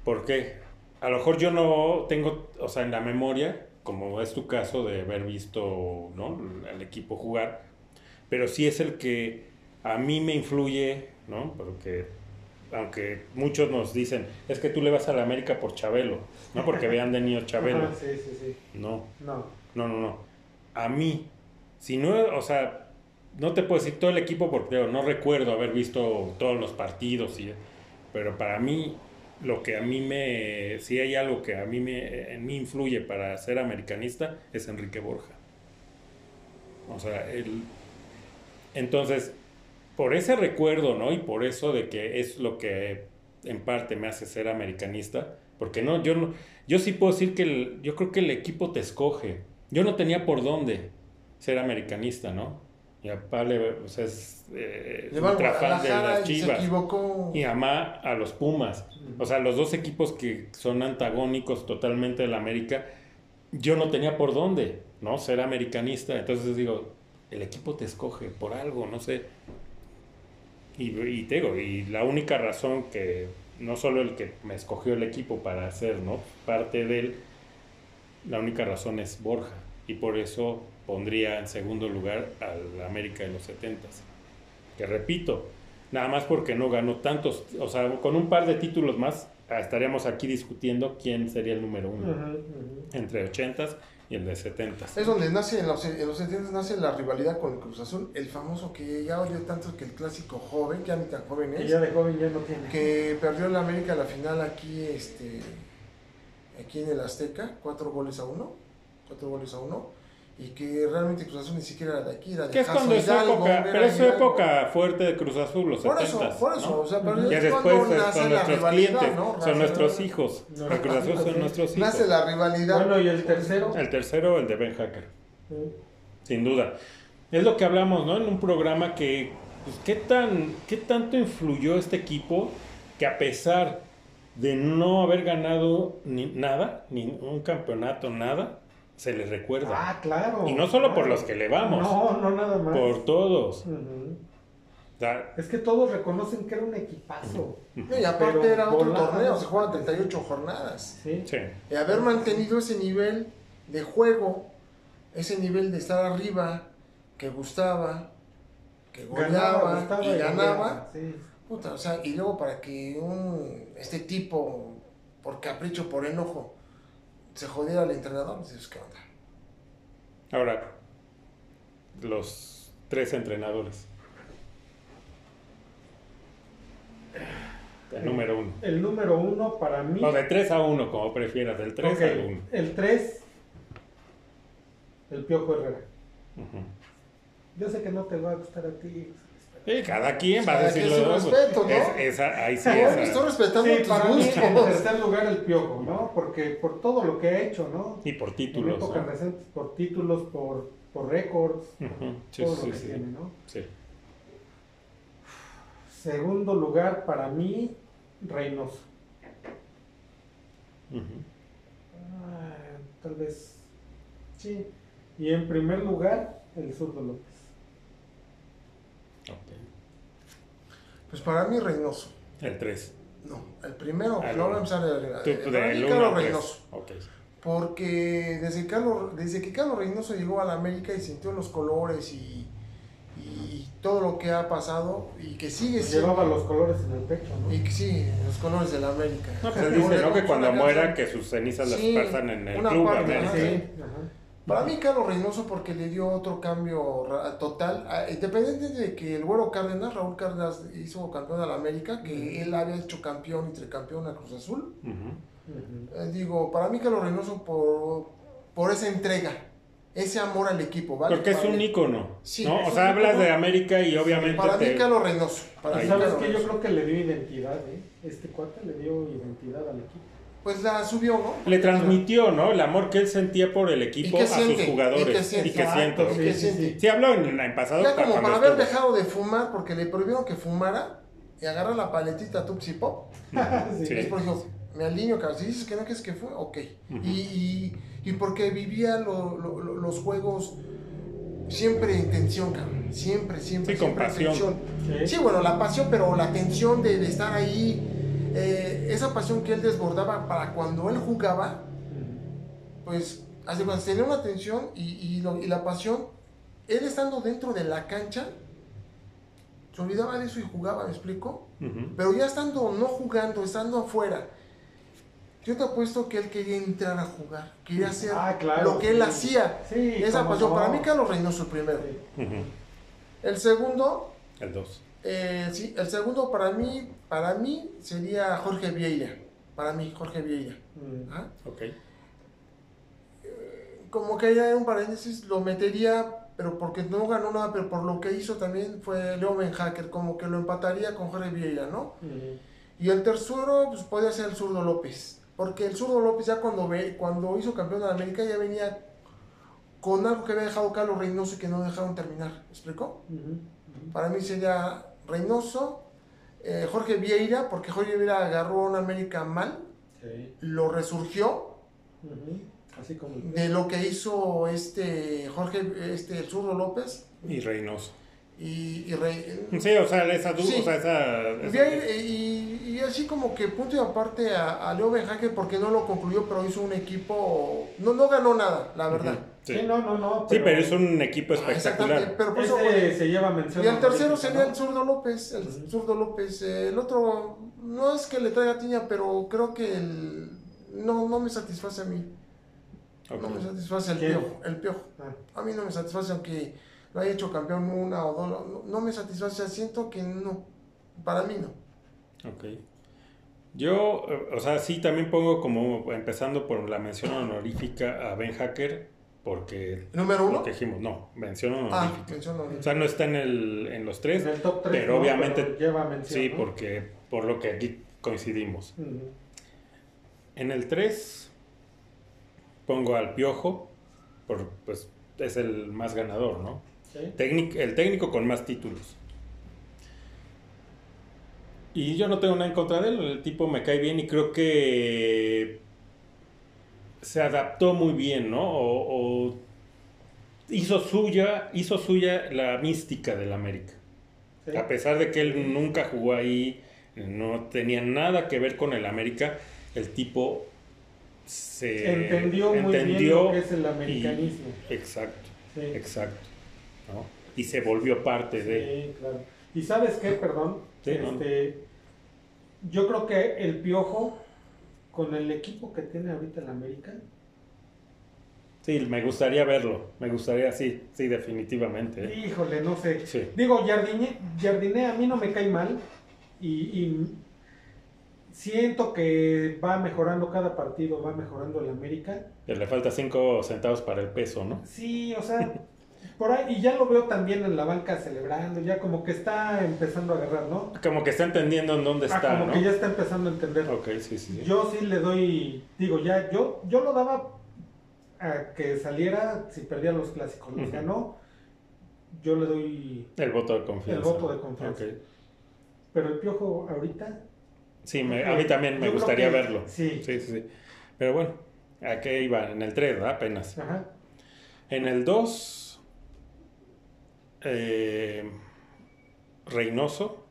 ¿Por qué? A lo mejor yo no tengo, o sea, en la memoria, como es tu caso de haber visto ¿no? al equipo jugar, pero sí es el que a mí me influye, ¿no? Porque aunque muchos nos dicen, es que tú le vas a la América por Chabelo, no porque vean de niño <laughs> Chabelo. Sí, sí, sí. No, No. No, no, no. A mí, si no, o sea, no te puedo decir todo el equipo porque no recuerdo haber visto todos los partidos, y, pero para mí, lo que a mí me, si hay algo que a mí me, en mí influye para ser americanista, es Enrique Borja. O sea, él, entonces, por ese recuerdo, ¿no? Y por eso de que es lo que en parte me hace ser americanista, porque no, yo no, yo sí puedo decir que yo creo que el equipo te escoge. Yo no tenía por dónde ser americanista, ¿no? Mi papá le, o sea, es eh, ultra fan de las se Chivas. equivocó. Y mamá a los Pumas. O sea, los dos equipos que son antagónicos totalmente de la América, yo no tenía por dónde, ¿no? Ser americanista. Entonces digo, el equipo te escoge por algo, no sé. Y, y te digo, y la única razón que, no solo el que me escogió el equipo para ser, ¿no? Parte de él, la única razón es Borja. Y por eso pondría en segundo lugar al América de los 70 Que repito, nada más porque no ganó tantos, o sea, con un par de títulos más, ah, estaríamos aquí discutiendo quién sería el número uno entre 80s y el de 70s. Es donde nace, en los, en los 70 nace la rivalidad con el Cruz Azul, el famoso que ya odió tanto que el clásico joven, que ya ni tan joven Que es, ya de joven ya no tiene. que perdió en la América la final aquí, este, aquí en el Azteca, cuatro goles a uno, cuatro goles a uno, y que realmente Cruz Azul ni siquiera era de aquí, era de Que es Jaso cuando es Hidalgo, época, pero es su época fuerte de Cruz Azul, los Por 70s. eso, por eso, ¿no? o sea, pero Que es después cuando nace son la nuestros rivalidad, clientes, ¿no? son Nace- nuestros hijos. No, El Cruz Azul son nuestros hijos. Nace la rivalidad. Bueno, y el tercero. El tercero, el de Ben Hacker. Sí. Sin duda. Es lo que hablamos, ¿no? En un programa que, pues, ¿qué, tan, ¿qué tanto influyó este equipo que a pesar de no haber ganado ni nada, ni un campeonato, nada, se les recuerda? Ah, claro. y no solo por claro. los que le vamos, No, no nada más. por todos. O sea, Es que todos reconocen que era un equipazo. Y aparte Pero era otro torneo, se jugaban 38 jornadas. Sí. sí. Y haber mantenido ese nivel de juego, ese nivel de estar arriba, que gustaba, que goleaba gustaba y ganaba. Sí. Puta, o sea, y luego para que un, este tipo, por capricho, por enojo, se jodiera al entrenador, dices, ¿qué onda? Ahora, los tres entrenadores. El número uno. El número uno para mí. O de 3 a 1, como prefieras, del 3 Ok, al 1. El 3, el Piojo Herrera. Yo sé que no te va a gustar a ti. Y cada quien va a decir lo su respeto, ¿no? Es- esa- ahí sí, No, esa- estoy respetando Sí, tus para mí gustos. en tercer lugar el Piojo, ¿no? Porque por todo lo que ha hecho, ¿no? Y por En títulos. épocas ¿no? recientes, por títulos, por, por récords, Sí, todo sí, lo que sí, tiene, ¿no? sí. Segundo lugar para mí, Reynoso. Ah, tal vez, sí. Y en primer lugar, el zurdo López. Pues para mí Reynoso. El 3. No, el primero, Al no uno. vamos a ver, Tú, para mí del Carlos 1 al 3. Reynoso. Porque desde, Carlos, desde que Carlos Reynoso llegó a la América y sintió los colores y, y todo lo que ha pasado y que sigue siendo. Llevaba los colores en el pecho, ¿no? Y que sí, los colores de la América. No, pues él dice, ¿no? Que Una cuando canción. muera, que sus cenizas las espartan en el una club parte, América. ajá. Sí, ajá. Para mí, Carlos Reynoso, porque le dio otro cambio total, independiente de que el güero Cárdenas, Raúl Cárdenas, hizo campeón la América, que él había hecho campeón y tricampeón a Cruz Azul. Eh, digo, para mí, Carlos Reynoso, por, por esa entrega, ese amor al equipo, ¿vale? Porque es Para un ícono. Sí, O sea, hablas ícono. de América y obviamente Para te- mí, Carlos Reynoso. Para Ahí Y mí, sabes Carlos que yo creo que le dio identidad, ¿eh? Este cuate le dio identidad al equipo. Pues la subió, ¿no? le transmitió, ¿no? El amor que él sentía por el equipo ¿Y qué a siente? sus jugadores. ¿Y siente? Que Exacto, siento. ¿Y sí, sí, siente? sí. Sí, habló en el pasado. Ya como para haber estuvo. dejado de fumar porque le prohibieron que fumara y agarra la paletita Tupsi Pop. <laughs> Sí. Sí. Es por ejemplo, me alineo, cabrón. Si dices que no quieres que fue, ok. Ujú. y, y, y porque vivía lo- lo- lo- los juegos siempre en tensión, cabrón. Siempre, siempre. Sí, con siempre en pasión. tensión. Sí, bueno, la pasión, pero la tensión de, de estar ahí. Eh, esa pasión que él desbordaba para cuando él jugaba, pues, hace cuando tenía una tensión y, y, lo- y la pasión, él estando dentro de la cancha, se olvidaba de eso y jugaba, ¿me explico? Pero ya estando, no jugando, estando afuera, yo te apuesto que él quería entrar a jugar, quería hacer Ah, claro, lo que él sí. hacía. Sí, Esa pasión, no. para mí Carlos Reynoso el primero. Sí. El segundo, El 2. Eh, sí, el segundo para mí, para mí sería Jorge Vieira. Para mí, Jorge Vieira. Mm. ¿Ah? Ok. Como que ya en un paréntesis lo metería, pero porque no ganó nada, pero por lo que hizo también fue Leo Hacker, como que lo empataría con Jorge Vieira, ¿no? Mm. Y el tercero, pues podría ser el zurdo López. Porque el zurdo López ya cuando, ve, cuando hizo campeón de América ya venía con algo que había dejado Carlos Reynoso y que no dejaron terminar. ¿Me explicó? Para mí sería Reynoso, eh, Jorge Vieira, porque Jorge Vieira agarró a una América mal, Sí. lo resurgió. Así como. de lo que hizo este Jorge, este el zurdo López Y Reynoso. Y, y Rey- Sí, o sea, esa duda, Sí. o sea, esa... esa- y, y así como que punto y aparte a, a Leo Benjaque porque no lo concluyó, pero hizo un equipo, no, no ganó nada, la verdad. Sí, Sí. no, no, no. Sí, pero es un equipo Ah, espectacular. exactamente, pero por eso, bueno, se lleva mención. y el tercero sería ¿no? el zurdo López, el zurdo López. eh, el otro, no es que le traiga tiña, pero creo que el, no, no me satisface a mí. No me satisface el piojo, el piojo. Ah, A mí no me satisface, aunque lo haya hecho campeón una o dos, no, no me satisface, siento que no, para mí no. Ok. Yo, o sea, sí también pongo como, empezando por la mención honorífica a Ben Hacker, porque Número uno. lo que dijimos, no, mención Ah, honorífica. menciono. O sea, no está en, el, en los tres, en el top 3. pero obviamente- lleva mención. sí, ¿no? porque por lo que aquí coincidimos. En el 3 pongo al Piojo, por, pues es el más ganador, ¿no? Sí. Técnic- el técnico con más títulos. Y yo no tengo nada en contra de él, el tipo me cae bien y creo que se adaptó muy bien, ¿no? O, o hizo suya, hizo suya la mística del América. Sí. A pesar de que él nunca jugó ahí, no tenía nada que ver con el América, el tipo se Entendió muy bien lo que es el y- americanismo. exacto, Sí. exacto. ¿No? Y se volvió parte de... Sí, claro. ¿Y sabes qué? Perdón. Sí, no. este, Yo creo que el Piojo, con el equipo que tiene ahorita el América, Sí, me gustaría verlo, me gustaría, sí, sí, definitivamente. ¿eh? híjole, no sé. Sí. Digo, Jardiné, Jardiné a mí no me cae mal y, y siento que va mejorando cada partido, va mejorando el América. Le falta cinco centavos para el peso, ¿no? Sí, o sea, <laughs> por ahí, y ya lo veo también en la banca celebrando, ya como que está empezando a agarrar, ¿no? Como que está entendiendo en dónde Ah, está, como ¿no? que ya está empezando a entender. Ok, sí, sí. Yo sí le doy, digo, ya, yo, yo lo daba a que saliera si perdía los clásicos, los Ujú. ganó, yo le doy, El voto de confianza. El voto de confianza. Ok. pero el piojo ahorita. Sí, me- a mí también me gustaría que- verlo. Sí. Sí, sí, sí. Pero bueno, ¿a qué iba? En el 3, ¿verdad? Apenas. Ajá. En el 2, eh, Reynoso,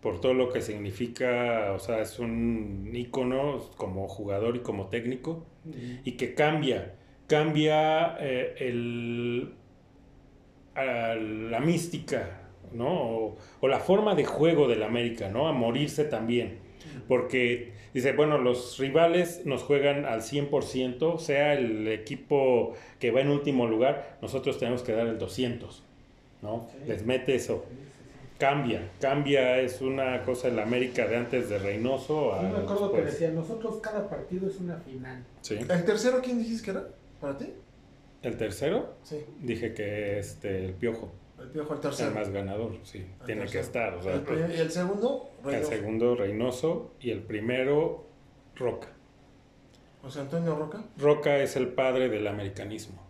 por todo lo que significa, o sea, es un ícono como jugador y como técnico, y que cambia, cambia eh, el, a la mística, ¿no? O, o la forma de juego del América, ¿no? A morirse también. Porque dice, bueno, los rivales nos juegan al 100%, sea el equipo que va en último lugar, nosotros tenemos que dar el 200, ¿no? Sí. Les mete eso. Cambia, cambia, es una cosa el América de antes de Reynoso a Yo me acuerdo que decía, nosotros cada partido es una final. Sí. ¿El tercero quién dijiste que era? ¿Para ti? El tercero, Sí, dije que este, el Piojo, el piojo, el el tercero. más ganador, sí, El tiene que tercero. estar. o sea, El y el segundo, el Reynoso. segundo Reynoso y el primero Roca. José Antonio Roca. Roca es el padre del americanismo.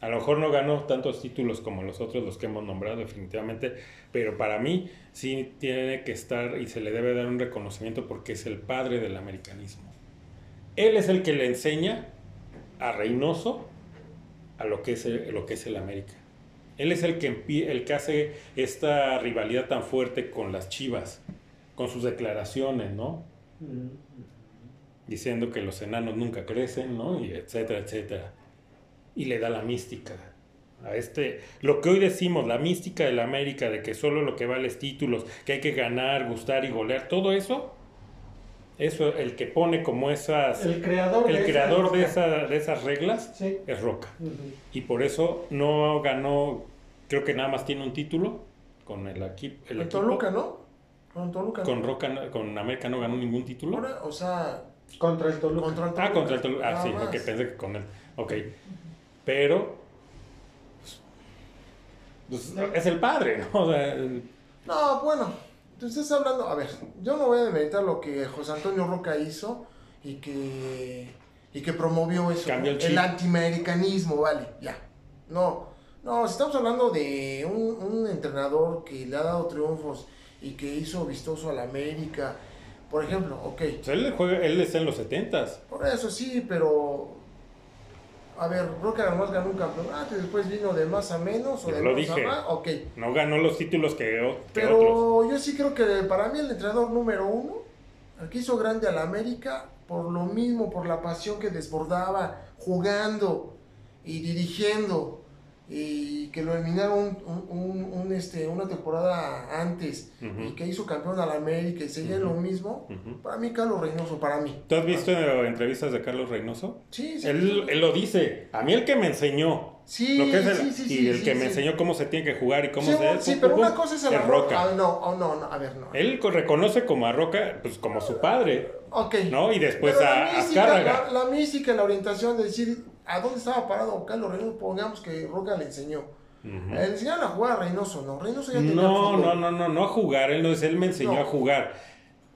A lo mejor no ganó tantos títulos como los otros, los que hemos nombrado definitivamente, pero para mí sí tiene que estar y se le debe dar un reconocimiento porque es el padre del americanismo. Él es el que le enseña a Reynoso a lo que es el, lo que es el América. Él es el que, el que hace esta rivalidad tan fuerte con las Chivas, con sus declaraciones, ¿no? Mm. diciendo que los enanos nunca crecen, ¿no? Y etcétera, etcétera. Y le da la mística. a este, lo que hoy decimos, la mística de la América, de que solo lo que vale es títulos, que hay que ganar, gustar y golear, todo eso, eso, el que pone como esas, El creador, el de, esa creador de, roca. esa, de esas reglas Sí. es Roca. Ujú. Y por eso no ganó, creo que nada más tiene un título con el, equi- el equipo. Toluca, ¿no? Con Toluca. ¿no? Con Roca, con América no ganó ningún título. Ahora, o sea, Contra el Toluca. contra el Toluca. Ah, contra el Toluca. Ah, nada sí, más. ok, pensé que con él. Ok. Pero. pues, es el padre, ¿no? <laughs> O sea, No, bueno, estás hablando, a ver, yo no voy a demeritar lo que José Antonio Roca hizo y que y que promovió eso, Cambió el el antiamericanismo, vale, ya. No, no, estamos hablando de un, un entrenador que le ha dado triunfos y que hizo vistoso a la América, por ejemplo, ok, pues, él, juega, él está en los 70s. por eso sí, pero a ver, nada más ganó un campeonato y después vino de más a menos o Yo de lo a dije. más, ok. No ganó los títulos que, que Pero otros. yo sí creo que para mí el entrenador número uno, el que hizo grande a la América, por lo mismo, por la pasión que desbordaba jugando y dirigiendo, y que lo eliminaron un, un- un, este, una temporada antes, y que hizo campeón a la América y seguía en lo mismo, para mí Carlos Reynoso, para mí. ¿Tú has visto entrevistas de Carlos Reynoso? Sí, sí. Él, él lo dice. A mí el que me enseñó. Sí, lo que es el- sí, sí, y el que me enseñó cómo se tiene que jugar y cómo se bueno, sí, pero una cosa es el es amor. Roca. Ah, no, oh, no, no, a ver, no. Él co- reconoce como a Roca, pues como su padre. Ok. ¿No? Y después Pero a- la a mística, Azcárraga. La, la mística, la orientación de decir a dónde estaba parado Carlos Reynoso, pongamos que Roca le enseñó. Le enseñaron a jugar a Reynoso, ¿no? Reynoso ya tenía No, no, no, no, no a jugar. Él no es, él me enseñó No. a jugar.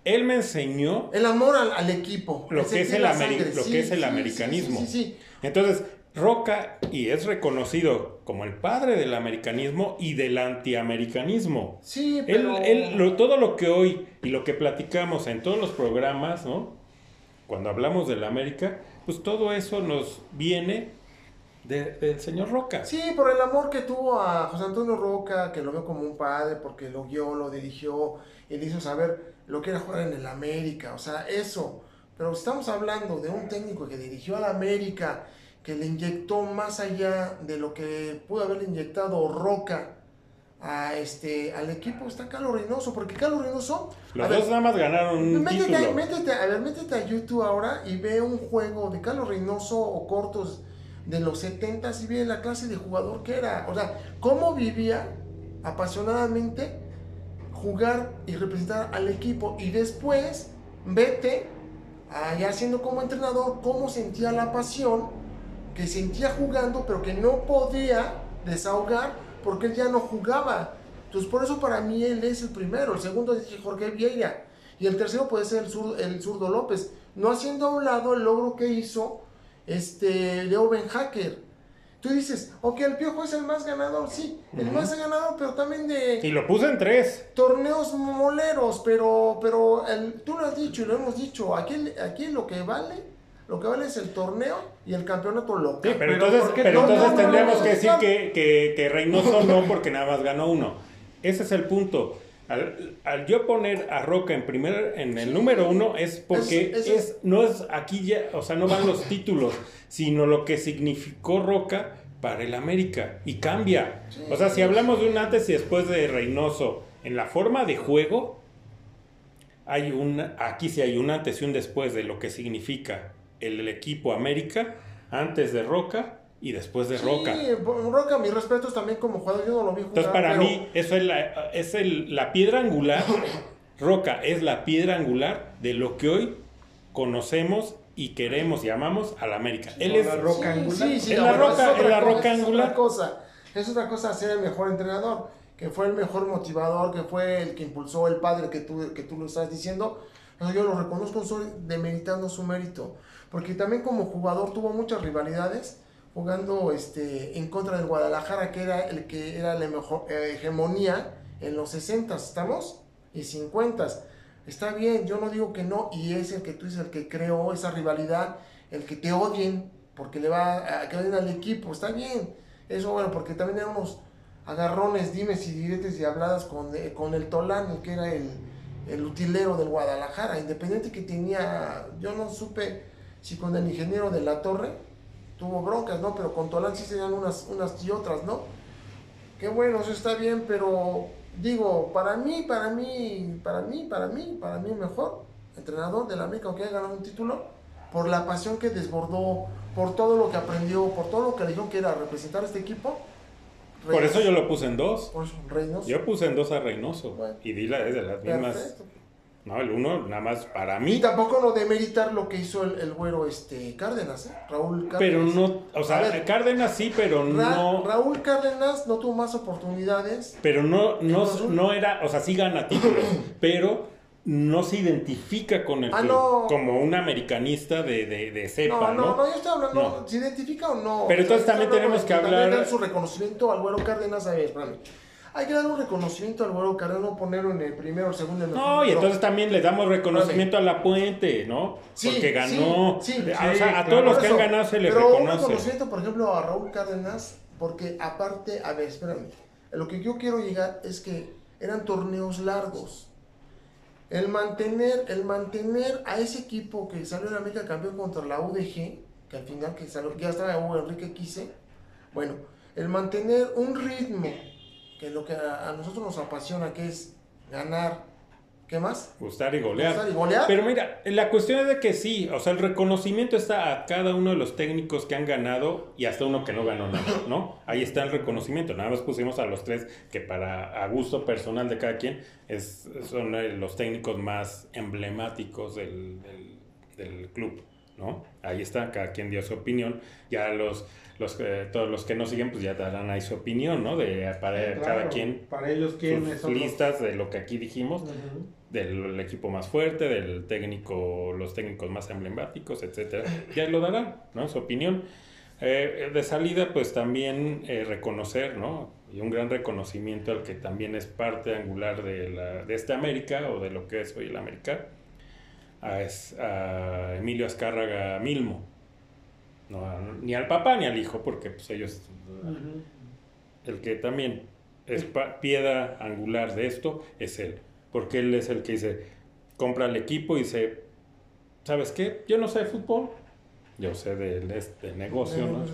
Él me enseñó El amor al, al equipo. lo que es el, sangre. lo Sí, que es el sí, americanismo. Sí. Entonces, Roca y es reconocido como el padre del americanismo y del antiamericanismo. Sí, Él, pero... él- lo- todo lo que hoy y lo que platicamos en todos los programas, ¿no? Cuando hablamos de la América, pues todo eso nos viene de- del señor Roca. Sí, por el amor que tuvo a José Antonio Roca, que lo vio como un padre, porque lo guió, lo dirigió, y le hizo saber lo que era jugar en el América, o sea, eso. Pero estamos hablando de un técnico que dirigió a la América, que le inyectó más allá de lo que pudo haberle inyectado Roca a este, al equipo, está Carlos Reynoso, porque Carlos Reynoso... Los a ver, dos nada más ganaron un Métete, título. métete, a ver, métete a YouTube ahora y ve un juego de Carlos Reynoso o cortos de los 70 y ve la clase de jugador que era. O sea, cómo vivía apasionadamente jugar y representar al equipo. Y después, vete allá siendo como entrenador, cómo sentía la pasión que sentía jugando, pero que no podía desahogar porque él ya no jugaba. Entonces, por eso para mí él es el primero. El segundo es Jorge Vieira. Y el tercero puede ser el, zur- el zurdo López. No haciendo a un lado el logro que hizo este Leo Ben Hacker. Tú dices, ok, el Piojo es el más ganador, sí, el más ganador, pero también de Y lo puse en tres. torneos moleros, pero, pero el- tú lo has dicho y lo hemos dicho, aquí, aquí lo que vale, lo que vale es el torneo y el campeonato local. Sí, pero, Pero entonces, ¿por qué pero no? entonces No, no, tendríamos no, que decir que, que, que Reynoso no, porque nada más ganó uno. Ese es el punto. Al, al yo poner a Roca en primer, en el número uno, es porque Es- es, es- no es aquí ya, o sea, no van los títulos, sino lo que significó Roca para el América. Y cambia. Sí. O sea, si hablamos de un antes y después de Reynoso, en la forma de juego, hay un, aquí sí hay un antes y un después de lo que significa el, equipo América, antes de Roca y después de Roca. Sí, Roca, mis respetos también como jugador, yo no lo vi jugar. Entonces, para pero- mí, eso es, la, es el- la piedra angular. <coughs> Roca es la piedra angular de lo que hoy conocemos y queremos y amamos a la América. Él es la roca Sí, angular. sí, sí, Es la bueno, roca- otra es la cosa, roca es angular. otra cosa. Es otra cosa ser el mejor entrenador, que fue el mejor motivador, que fue el que impulsó el padre que tú, que tú lo estás diciendo. Yo lo reconozco, soy demeritando su mérito. Porque también como jugador tuvo muchas rivalidades jugando este, en contra del Guadalajara, que era el que era la mejor eh, hegemonía en los 60, ¿estamos? Y 50. Está bien, yo no digo que no, y es el que tú dices el que creó esa rivalidad, el que te odien, porque le va a que odien al equipo, está bien. Eso bueno, porque también eran agarrones, dimes y diretes y habladas con, eh, con el Tolán, que era el, el utilero del Guadalajara, independiente que tenía, yo no supe si con el ingeniero de la torre tuvo broncas, ¿no? Pero con Tolán sí se dan unas, unas y otras, ¿no? Qué bueno, eso está bien, pero digo, para mí, para mí, para mí, para mí, para mí mejor entrenador de la América, aunque haya ganado un título, por la pasión que desbordó, por todo lo que aprendió, por todo lo que le dijeron que era representar a este equipo. Por eso yo lo puse en dos. Por eso, Reynoso. Yo puse en dos a Reynoso. Bueno. Y di la es de las mismas. Perfecto. No, el uno, nada más para Y mí. tampoco no demeritar lo que hizo el, el güero este Cárdenas, ¿eh? Raúl Cárdenas. Pero no, o sea, ver, Cárdenas sí, pero Ra- no. Raúl Cárdenas no tuvo más oportunidades. Pero no, no, no era, o sea, sí gana títulos, <clears throat> pero no se identifica con el Ah, club no. como un americanista de, de, de cepa, No, no, ¿no? no, yo estoy hablando, No. ¿se identifica o no? Pero entonces también tenemos que también hablar- dar su reconocimiento al güero Cárdenas, a ver. Hay que dar un reconocimiento al güero Cárdenas, no ponerlo en el primero, el segundo, en el No, y entonces también le damos reconocimiento a la puente, ¿no? Sí, Porque ganó. sí, sí, o sea, a todos los que han ganado se les Pero un reconoce. reconocimiento, por ejemplo, a Raúl Cárdenas, porque aparte, a ver, espérame, a lo que yo quiero llegar es que eran torneos largos. El mantener, el mantener a ese equipo que salió en América campeón contra la UDG, que al final que salió, ya estaba Hugo Enrique Quise, bueno, el mantener un ritmo, que lo que a, a nosotros nos apasiona, que es ganar, ¿qué más? Gustar y golear. Gustar y golear. Pero mira, la cuestión es de que sí, o sea, el reconocimiento está a cada uno de los técnicos que han ganado y hasta uno que no ganó nada, ¿no? Ahí está el reconocimiento. Nada más pusimos a los tres que para a gusto personal de cada quien es, son los técnicos más emblemáticos del, del- del club, ¿no? Ahí está, cada quien dio su opinión. Ya los, los eh, todos los que nos siguen pues ya darán ahí su opinión, ¿no? De para Claro, cada quien Para ellos, ¿quiénes sus son los- listas de lo que aquí dijimos del equipo más fuerte, del técnico, los técnicos más emblemáticos, etcétera. Ya lo darán, ¿no? Su opinión. Eh, de salida, pues también eh, reconocer, ¿no? Y un gran reconocimiento al que también es parte angular de, la, de esta América o de lo que es hoy el América, a, es- a Emilio Azcárraga Milmo. No, a- ni al papá ni al hijo, porque pues ellos Ujú. el que también es piedra angular de esto es él. Porque él es el que dice, compra el equipo y dice, ¿sabes qué? Yo no sé de fútbol, yo sé de, de este negocio, ¿no?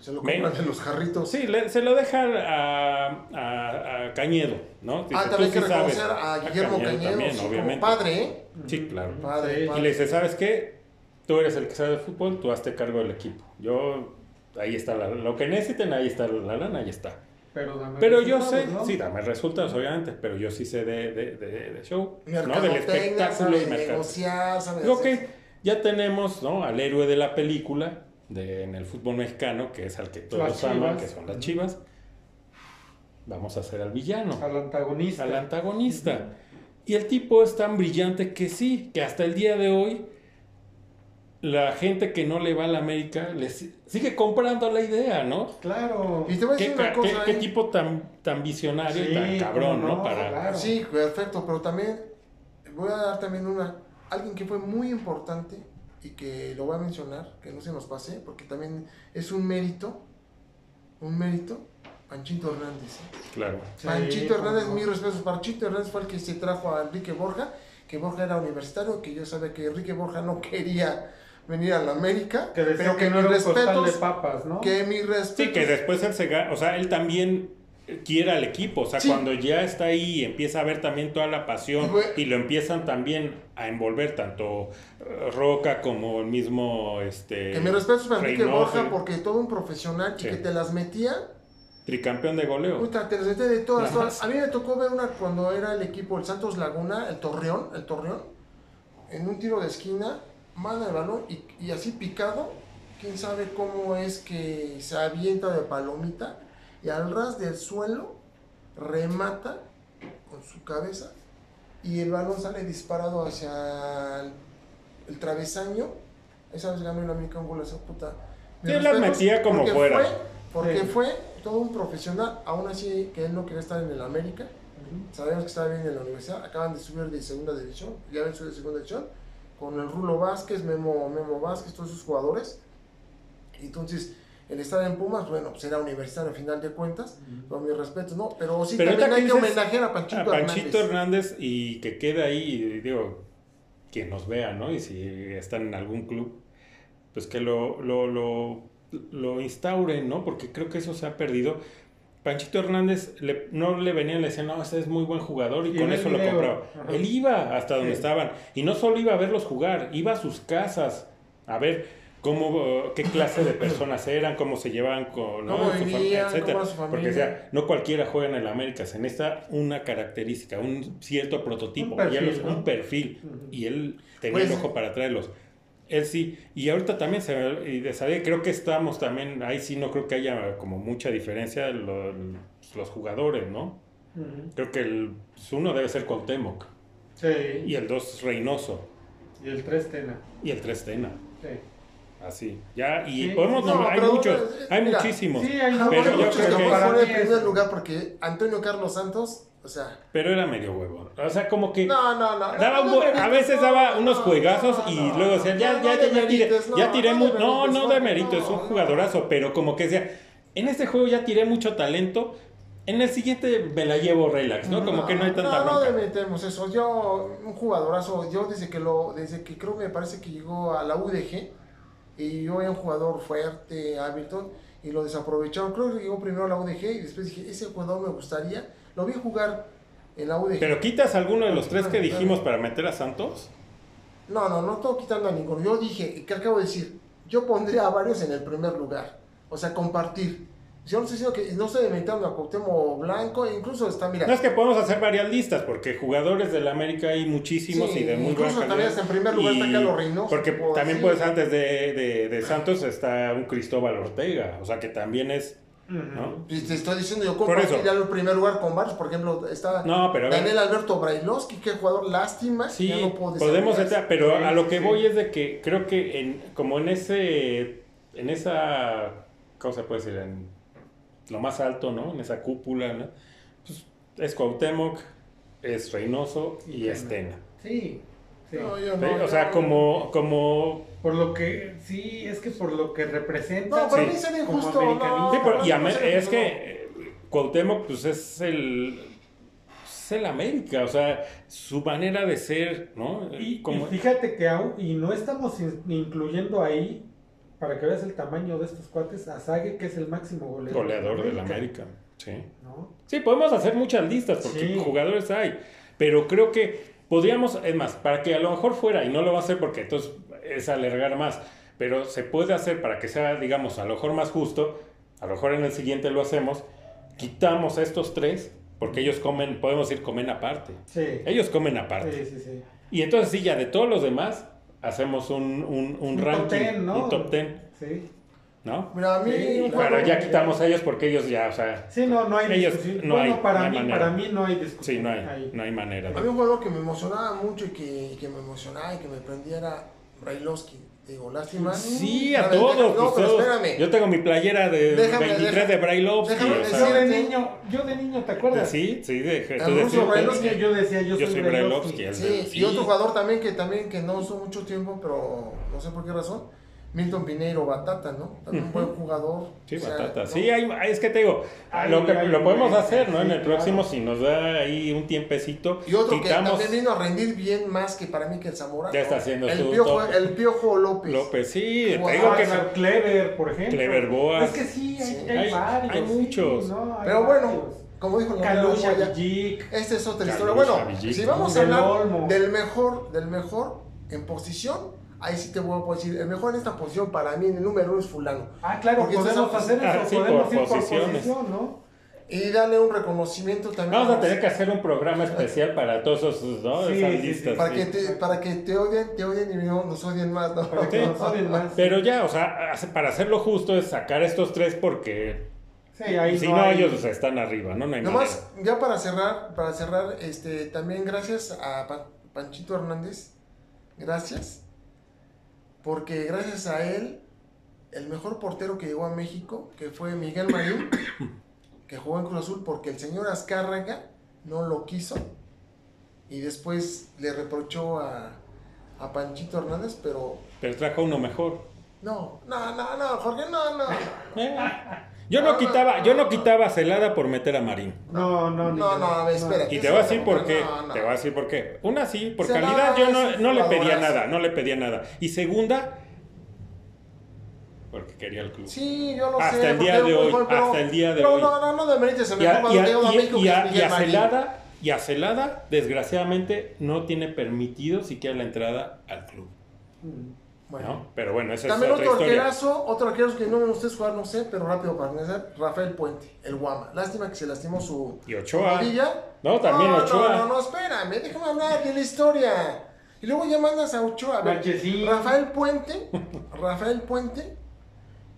Se lo compran en los jarritos. Sí, le- se lo deja a, a- a Cañedo, ¿no? Dice, Ah, "Tú también hay que sí sabes". reconocer a Guillermo Cañedo, también, sí, como obviamente. padre, ¿eh? Sí, claro. Padre, Sí. padre. Y le dice, ¿sabes qué? Tú eres el que sabe de fútbol, tú hazte cargo del equipo. Yo, ahí está la- lo que necesiten, ahí está la lana, ahí está. Pero, dame Pero yo sé, ¿no? sí, dame resultados, obviamente, pero yo sí sé de, de, de- de show, ¿no? Del espectáculo y de mercado. negociar, sabe hacer- ya tenemos, ¿no? Al héroe de la película de, en el fútbol mexicano, que es al que todos aman, Chivas. que son las chivas. Vamos a hacer al villano, Al antagonista. al antagonista. Y el tipo es tan brillante que sí, que hasta el día de hoy la gente que no le va a la América le si- sigue comprando la idea, ¿no? Claro. Y te voy a ¿Qué, decir una ca- cosa, qué- qué ¿eh? tipo tan, tan visionario y Sí, tan cabrón, ¿no? no, Para, claro. Sí, perfecto, pero también voy a dar también una, alguien que fue muy importante y que lo voy a mencionar, que no se nos pase, porque también es un mérito, un mérito, Panchito Hernández. ¿eh? Claro. Sí, Panchito Hernández, mis respetos, Panchito Hernández fue el que se trajo a Enrique Borja, que Borja era universitario, que yo sabía que Enrique Borja no quería venir a la América, Que decía pero que que no mis era un costal de respetos, papas, ¿no? que mis respetos, Sí, que después él se o sea, él también quiere al equipo, o sea, Sí. cuando ya está ahí y empieza a ver también toda la pasión Y y lo empiezan también a envolver tanto Roca como el mismo este que mis respetos para Enrique Borja, porque todo un profesional y Sí. que te las metía tricampeón de goleo. Puta, te las metí de todas, todas. A mí me tocó ver una cuando era el equipo, el Santos Laguna, el Torreón, el Torreón, en un tiro de esquina, manda el balón y, y así picado, quién sabe cómo es que se avienta de palomita y al ras del suelo remata con su cabeza y el balón sale disparado hacia el, el travesaño. Esa vez ganó el América un gol esa puta. Las respetos, metía como porque fuera. fue- porque Sí. fue todo un profesional, aún así que él no quería estar en el América. Sabemos que estaba bien en la universidad, acaban de subir de segunda división, ya ven subir de segunda división, con el Rulo Vázquez, Memo, Memo Vázquez, todos esos jugadores. Entonces, el estar en Pumas, bueno, pues era universitario a final de cuentas, con mi respeto, ¿no? Pero sí, Pero también hay que homenajear a Panchito, a Panchito Hernández. Hernández y que quede ahí, digo, quien nos vea, ¿no? Y si están en algún club, pues que lo, lo, lo, lo instauren, ¿no? Porque creo que eso se ha perdido. Panchito Hernández le- no le venían, le decían, no, este es muy buen jugador y, Y con eso lo compraba. ajá. Él iba hasta donde Sí. estaban y no solo iba a verlos jugar, iba a sus casas a ver cómo, qué clase de personas eran, cómo se llevaban con ¿no? Su vivían, etcétera. Porque o sea, no cualquiera juega en el América, se necesita una característica, un cierto prototipo, Un perfil, y él un perfil, y él tenía Pues- el ojo para traerlos. Él sí, y ahorita también se y de saber, creo que estamos también, ahí sí no creo que haya como mucha diferencia lo- los jugadores, ¿no? Creo que el pues, uno debe ser Cuauhtémoc, Sí. y el dos Reynoso, Y el 3 Tena. y el tres Tena, Sí. así. Ya, y Sí, podemos no, nombrar, hay muchos, hay mira, muchísimos, Sí, hay Pero yo creo que que- en primer lugar porque Antonio Carlos Santos, o sea, pero era medio huevo. O sea, como que no, no, no. Daba no, no a veces no, daba no, unos no, juegazos no, y no, luego decían, ya, no, ya, no ya, ya tiré, no, ya tiré no mu- No, no de mérito, es un no, jugadorazo, pero como que decía, en este juego ya tiré mucho talento, en el siguiente me la llevo relax, ¿no? Como que no hay tanta No, no bronca. demetemos eso. Yo, un jugadorazo, yo desde que lo, desde que creo me parece que llegó a la UDG, y yo era un jugador fuerte, Hamilton, y lo desaprovecharon. Creo que llegó primero a la UDG y después dije, ese jugador me gustaría. Lo vi jugar en la UDG. Pero quitas alguno de los tres que dijimos para meter a Santos. No, no, no estoy quitando a ninguno. Yo dije, ¿qué acabo de decir? Yo pondría a varios en el primer lugar. O sea, compartir. Yo no estoy diciendo que no estoy inventando a Cuauhtémoc Blanco, e incluso está, mira. No es que podemos hacer varias listas, porque jugadores de la América hay muchísimos Sí, y de muy buena incluso calidad. también en primer lugar está Carlos Reynoso, Porque también decir. puedes antes de, de, de Santos está un Cristóbal Ortega, o sea que también es, ¿no? Y Te estoy diciendo, yo compartiría eso. el primer lugar con varios. Por ejemplo, está No, pero a ver. Daniel Alberto Brailovsky, que jugador lástima. Sí, ya no puedo podemos entrar, pero Sí, a lo que sí. voy es de que creo que en, como en ese, en esa, ¿cómo se puede decir? En lo más alto, ¿no? En esa cúpula, ¿no? Pues es Cuauhtémoc, es Reynoso y es Tena. Sí. Sí. No, yo ¿sí? no, o sea, yo- como, como Por lo que, sí, es que por lo que representa. No, para Sí. mí sería injusto. Sí, pero- y es que Cuauhtémoc, pues es el, es el América, o sea, su manera de ser, ¿no? Y, Como- y fíjate que aún, y no estamos in- incluyendo ahí, para que veas el tamaño de estos cuates, a Sague, que es el máximo goleador, goleador del América, sí. ¿no? Sí, podemos hacer muchas listas porque Sí. jugadores hay, pero creo que podríamos, es más, para que a lo mejor fuera, y no lo va a hacer porque entonces es alargar más, pero se puede hacer para que sea, digamos, a lo mejor más justo, a lo mejor en el siguiente lo hacemos, quitamos a estos tres, porque ellos comen, podemos decir, comen aparte. Sí. Ellos comen aparte. Sí, sí, sí. Y entonces sí, ya de todos los demás, hacemos un, un, un Un top ranking, ten, ¿no? un top ten, Sí. ¿No? Mira, a mí. Sí, claro. Pero ya quitamos a ellos porque ellos ya, o sea, Sí, no, no hay Ellos- discusión. no bueno, hay- para no hay mí, manera. para mí no hay discusión. sí, no hay, ahí. no hay manera. de- Había un jugador que me emocionaba mucho y que, que me emocionaba y que me prendía era Brailovsky. Digo, lástima. Sí, a todos. No, pues, pero espérame. Yo tengo mi playera de Déjame, 23 déjame. de Brailovsky. Déjame o sea, Yo de niño, yo de niño, ¿te acuerdas? sí, sí, de, tú decías-. Yo, decía, yo, Yo soy Brailovsky. Sí, Sí. y otro jugador también que también que no usó mucho tiempo, pero no sé por qué razón. Milton Pineiro Batata, ¿no? También un buen jugador. Sí, O sea, batata. ¿no? Sí, hay, es que te digo, Hay- lo, que, hay lo podemos hacer, ¿no? en el próximo, claro. si nos da ahí un tiempecito, Y otro quitamos que también vino a rendir bien más que para mí que el Zamora. Ya está haciendo el su piojo, top. el Piojo López. López. Sí, te Wow. digo Ah, que Clever, por ejemplo. Clever Boas. Es que sí, hay, Sí. hay Hay- varios. hay sí, muchos. ¿no? Hay Pero bueno, varios. como dijo Villic. Esta es otra historia. Bueno, si vamos a hablar del mejor, del mejor en posición, ahí sí te voy a decir, el mejor en esta posición para mí en el número uno es fulano. Ah, claro, Porque podemos hacer eso, Ah, sí, podemos por ir por posiciones. posición, ¿no? Y darle un reconocimiento también. Vamos a tener que hacer un programa especial para todos esos, ¿no? Sí, Esas sí, sí. listas. Para sí. que, te, para que te odien, te odien y no nos odien más, ¿no? Para que Sí. nos odien más. Pero ya, o sea, para hacerlo justo es sacar estos tres porque Sí, ahí si no, no, hay- ellos están arriba, ¿no? No hay Nomás, ya para cerrar, para cerrar, este, también gracias a Pa- Panchito Hernández, gracias, porque gracias a él, el mejor portero que llegó a México, que fue Miguel Marín, <coughs> que jugó en Cruz Azul, porque el señor Azcárraga no lo quiso, y después le reprochó a, a Panchito Hernández, pero Pero trajo uno mejor. no, no, no, no, Jorge, no, no. Eh. Yo no quitaba, yo no quitaba Celada por meter a Marín. No, no, No, no, a ver, espera. Y te voy a decir por qué. No, no. Te voy a decir por qué. Una sí, por Celada calidad yo no, no le pedía nada, no le pedía nada. Y segunda, porque quería el club. Sí, yo lo Hasta sé. el día de hoy, gol, pero- hasta el día de pero hoy. no, no, no demerites el Y a, mejor y a- México y a- y a. Celada, y a Celada, desgraciadamente, no tiene permitido siquiera la entrada al club. Mm. Bueno. ¿no? Pero bueno, esa También es otra otro historia. arquerazo, otro arquerazo que no me ustedes jugar, no sé, pero rápido para finalizar, Rafael Puente, el Guama. Lástima que se lastimó su Y Ochoa. rodilla. No, también no, Ochoa. No, no, no, espérame, déjame hablar de la historia. Y luego ya mandas a Ochoa. A ver, Marchesín. Rafael Puente, Rafael Puente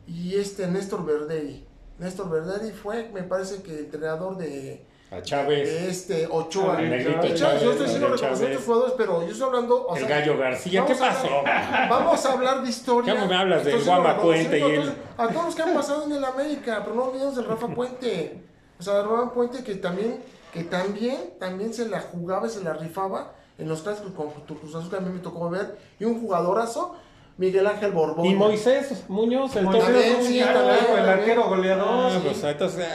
y este Néstor Verderi. Néstor Verderi fue, me parece que el entrenador de, A Chávez, de este Ochoa. Ah, el Negrito De Chávez, yo estoy diciendo reconocimientos Chávez, jugadores, pero yo estoy hablando. o el sea, Gallo García. ¿Qué Vamos a pasó? hablar- Vamos a hablar de historia. Ya me hablas del Guama Puente y él. A todos, a todos los que han pasado en el América, pero no olvidemos del Rafa <laughs> Puente. O sea, Rafa Puente que también, que también, también se la jugaba y se la rifaba en los clásicos con Cruz Azul que a mí me tocó ver. Y un jugadorazo, Miguel Ángel Borbón. Y Moisés Muñoz, el torneo. Sí, el arquero goleador. Ah, pues entonces,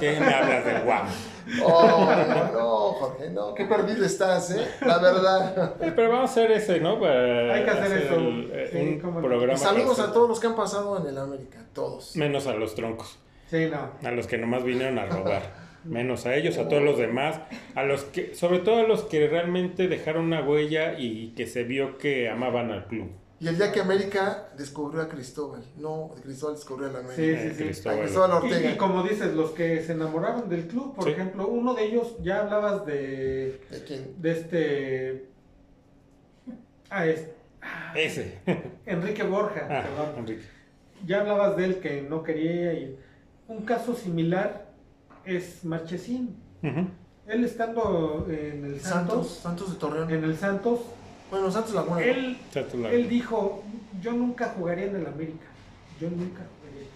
¿qué me hablas del Guam? Oh, no, no, Jorge, no. Qué perdido estás, ¿eh? La verdad. Eh, Pero vamos a hacer ese, ¿no? Para Hay que hacer eso. el- eh, Sí, un cómo no. programa. Y saludos a todos los que han pasado en el América. Todos. Menos a los troncos. Sí, no. A los que nomás vinieron a robar. Menos a ellos, a todos los demás. A los que, sobre todo a los que realmente dejaron una huella y que se vio que amaban al club. Y el día que América descubrió a Cristóbal. No, Cristóbal descubrió a la América. Sí, sí, sí. A Cristóbal. Cristóbal Y, Ortega. y como dices, los que se enamoraron del club, por Sí. ejemplo, uno de ellos, ya hablabas de, ¿De quién? de este... Ah, es Ese. Enrique Borja, Ah, perdón. Enrique. Ya hablabas de él que no quería y un caso similar es Marchesín. Él estando en el Santos. Santos, Santos de Torreón. en el Santos, Bueno, Santos Laguna. él, Chato Lago. él dijo, yo nunca jugaría en el América, yo nunca jugaría.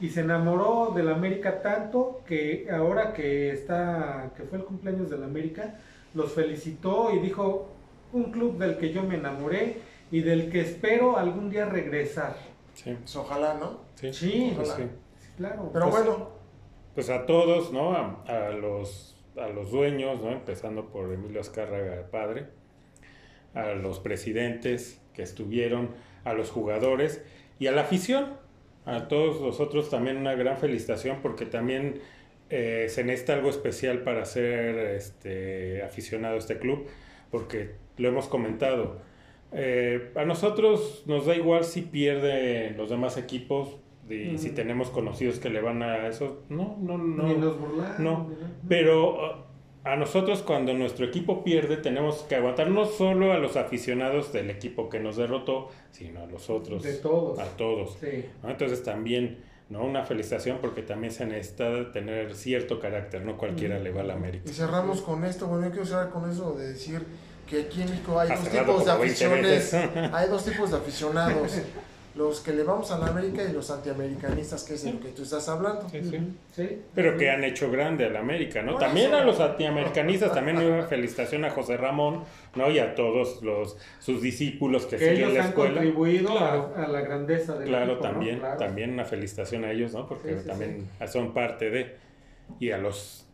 Y se enamoró del América tanto que ahora que está, que fue el cumpleaños del América, los felicitó y dijo, un club del que yo me enamoré y del que espero algún día regresar. Sí, Pues ojalá, ¿no? sí. Sí, Pues ojalá. sí. Claro. Pero Pues- bueno, Pues a todos, ¿no? A, a los, a los dueños, ¿no? Empezando por Emilio Azcárraga, padre, a los presidentes que estuvieron, a los jugadores y a la afición. A todos nosotros también una gran felicitación porque también eh, se necesita algo especial para ser este, aficionado a este club, porque lo hemos comentado. Eh, a nosotros nos da igual si pierden los demás equipos y si Mm. tenemos conocidos que le van a eso. No, no, no. Ni nos burlamos. no. Pero a nosotros cuando nuestro equipo pierde tenemos que aguantar no solo a los aficionados del equipo que nos derrotó, sino a los otros. De todos. A todos. Sí. ¿no? Entonces también, ¿no? Una felicitación porque también se necesita tener cierto carácter, no cualquiera Mm. le va a la América. y cerramos con esto. Bueno, yo quiero cerrar con eso de decir que aquí en México hay Ha dos tipos de como 20 aficiones. <laughs> Hay dos tipos de aficionados. Los que le vamos a la América y los antiamericanistas, que es de lo que tú estás hablando. Sí, sí. Ujú, sí. Pero que han hecho grande a la América, ¿no? Por También eso. a los antiamericanistas, también una felicitación a José Ramón, ¿no? Y a todos los sus discípulos que, Que siguen ellos la han escuela. contribuido Claro. a, a la grandeza del Claro, equipo, ¿no? también, Claro. también una felicitación a ellos, ¿no? Porque Sí, sí, también son parte de y a los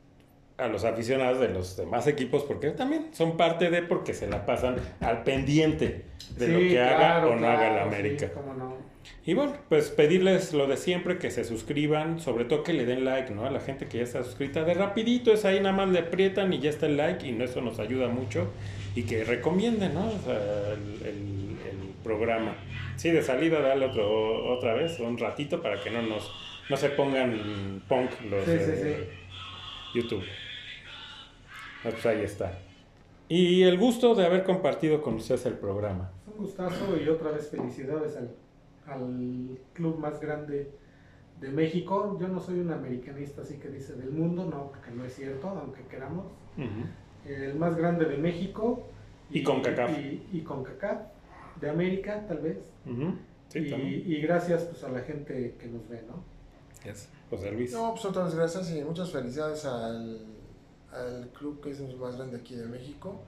a los aficionados de los demás equipos porque también son parte de porque se la pasan al pendiente de lo que haga o no haga la América. sí, cómo no. Y bueno, pues pedirles lo de siempre, que se suscriban, sobre todo que le den like, ¿no? A la gente que ya está suscrita, de rapidito es ahí nada más le aprietan y ya está el like y eso nos ayuda mucho y que recomienden, ¿no? O sea, el, el- el programa. Sí, de salida dale otro, otra vez, un ratito para que no nos no se pongan punk los Sí, sí, de YouTube. Ah, Pues ahí está. Y el gusto de haber compartido con ustedes el programa. Un gustazo y otra vez felicidades al, al club más grande de México. Yo no soy un americanista así que dice del mundo, no, porque no es cierto, aunque queramos. Ujú. El más grande de México. Y CONCACAF. Y, y CONCACAF, de América tal vez. Ujú. Sí, y, también. y gracias pues a la gente que nos ve, ¿no? Yes. José Luis. No, pues otras gracias y muchas felicidades al, al club que es el más grande aquí de México.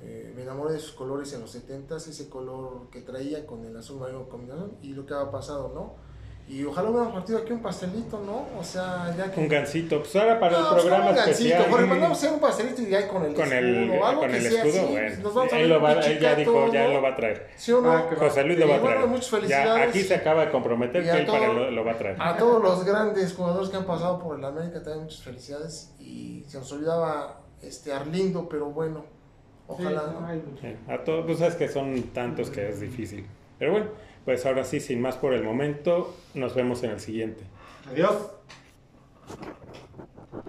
Eh, me enamoré de sus colores en los 70s, ese color que traía con el azul marino combinación y lo que ha pasado, ¿no? Y ojalá hubiéramos partido aquí un pastelito, ¿no? O sea, ya que... Un gancito. Pues ahora para No, el pues, programa un gancito, especial. Jorge, mandamos hacer un pastelito y ya con el Con el, escudo, algo con que el sea escudo, así, bueno. nos vamos a Él, lo va, un él ya dijo, pichicato, ya ¿no? lo va a traer. ¿Sí o no? Ah. José Luis lo va a Y bueno, traer. muchas Ya, felicidades. aquí se acaba de comprometer Y que a él para todo- lo, lo va a traer. A todos los grandes jugadores que han pasado por el América también muchas felicidades. Y se nos olvidaba este Arlindo, pero bueno, ojalá. Sí, ¿no? A todos, pues es que son tantos que es difícil. Pero bueno, pues ahora sí, sin más por el momento, nos vemos en el siguiente. Adiós.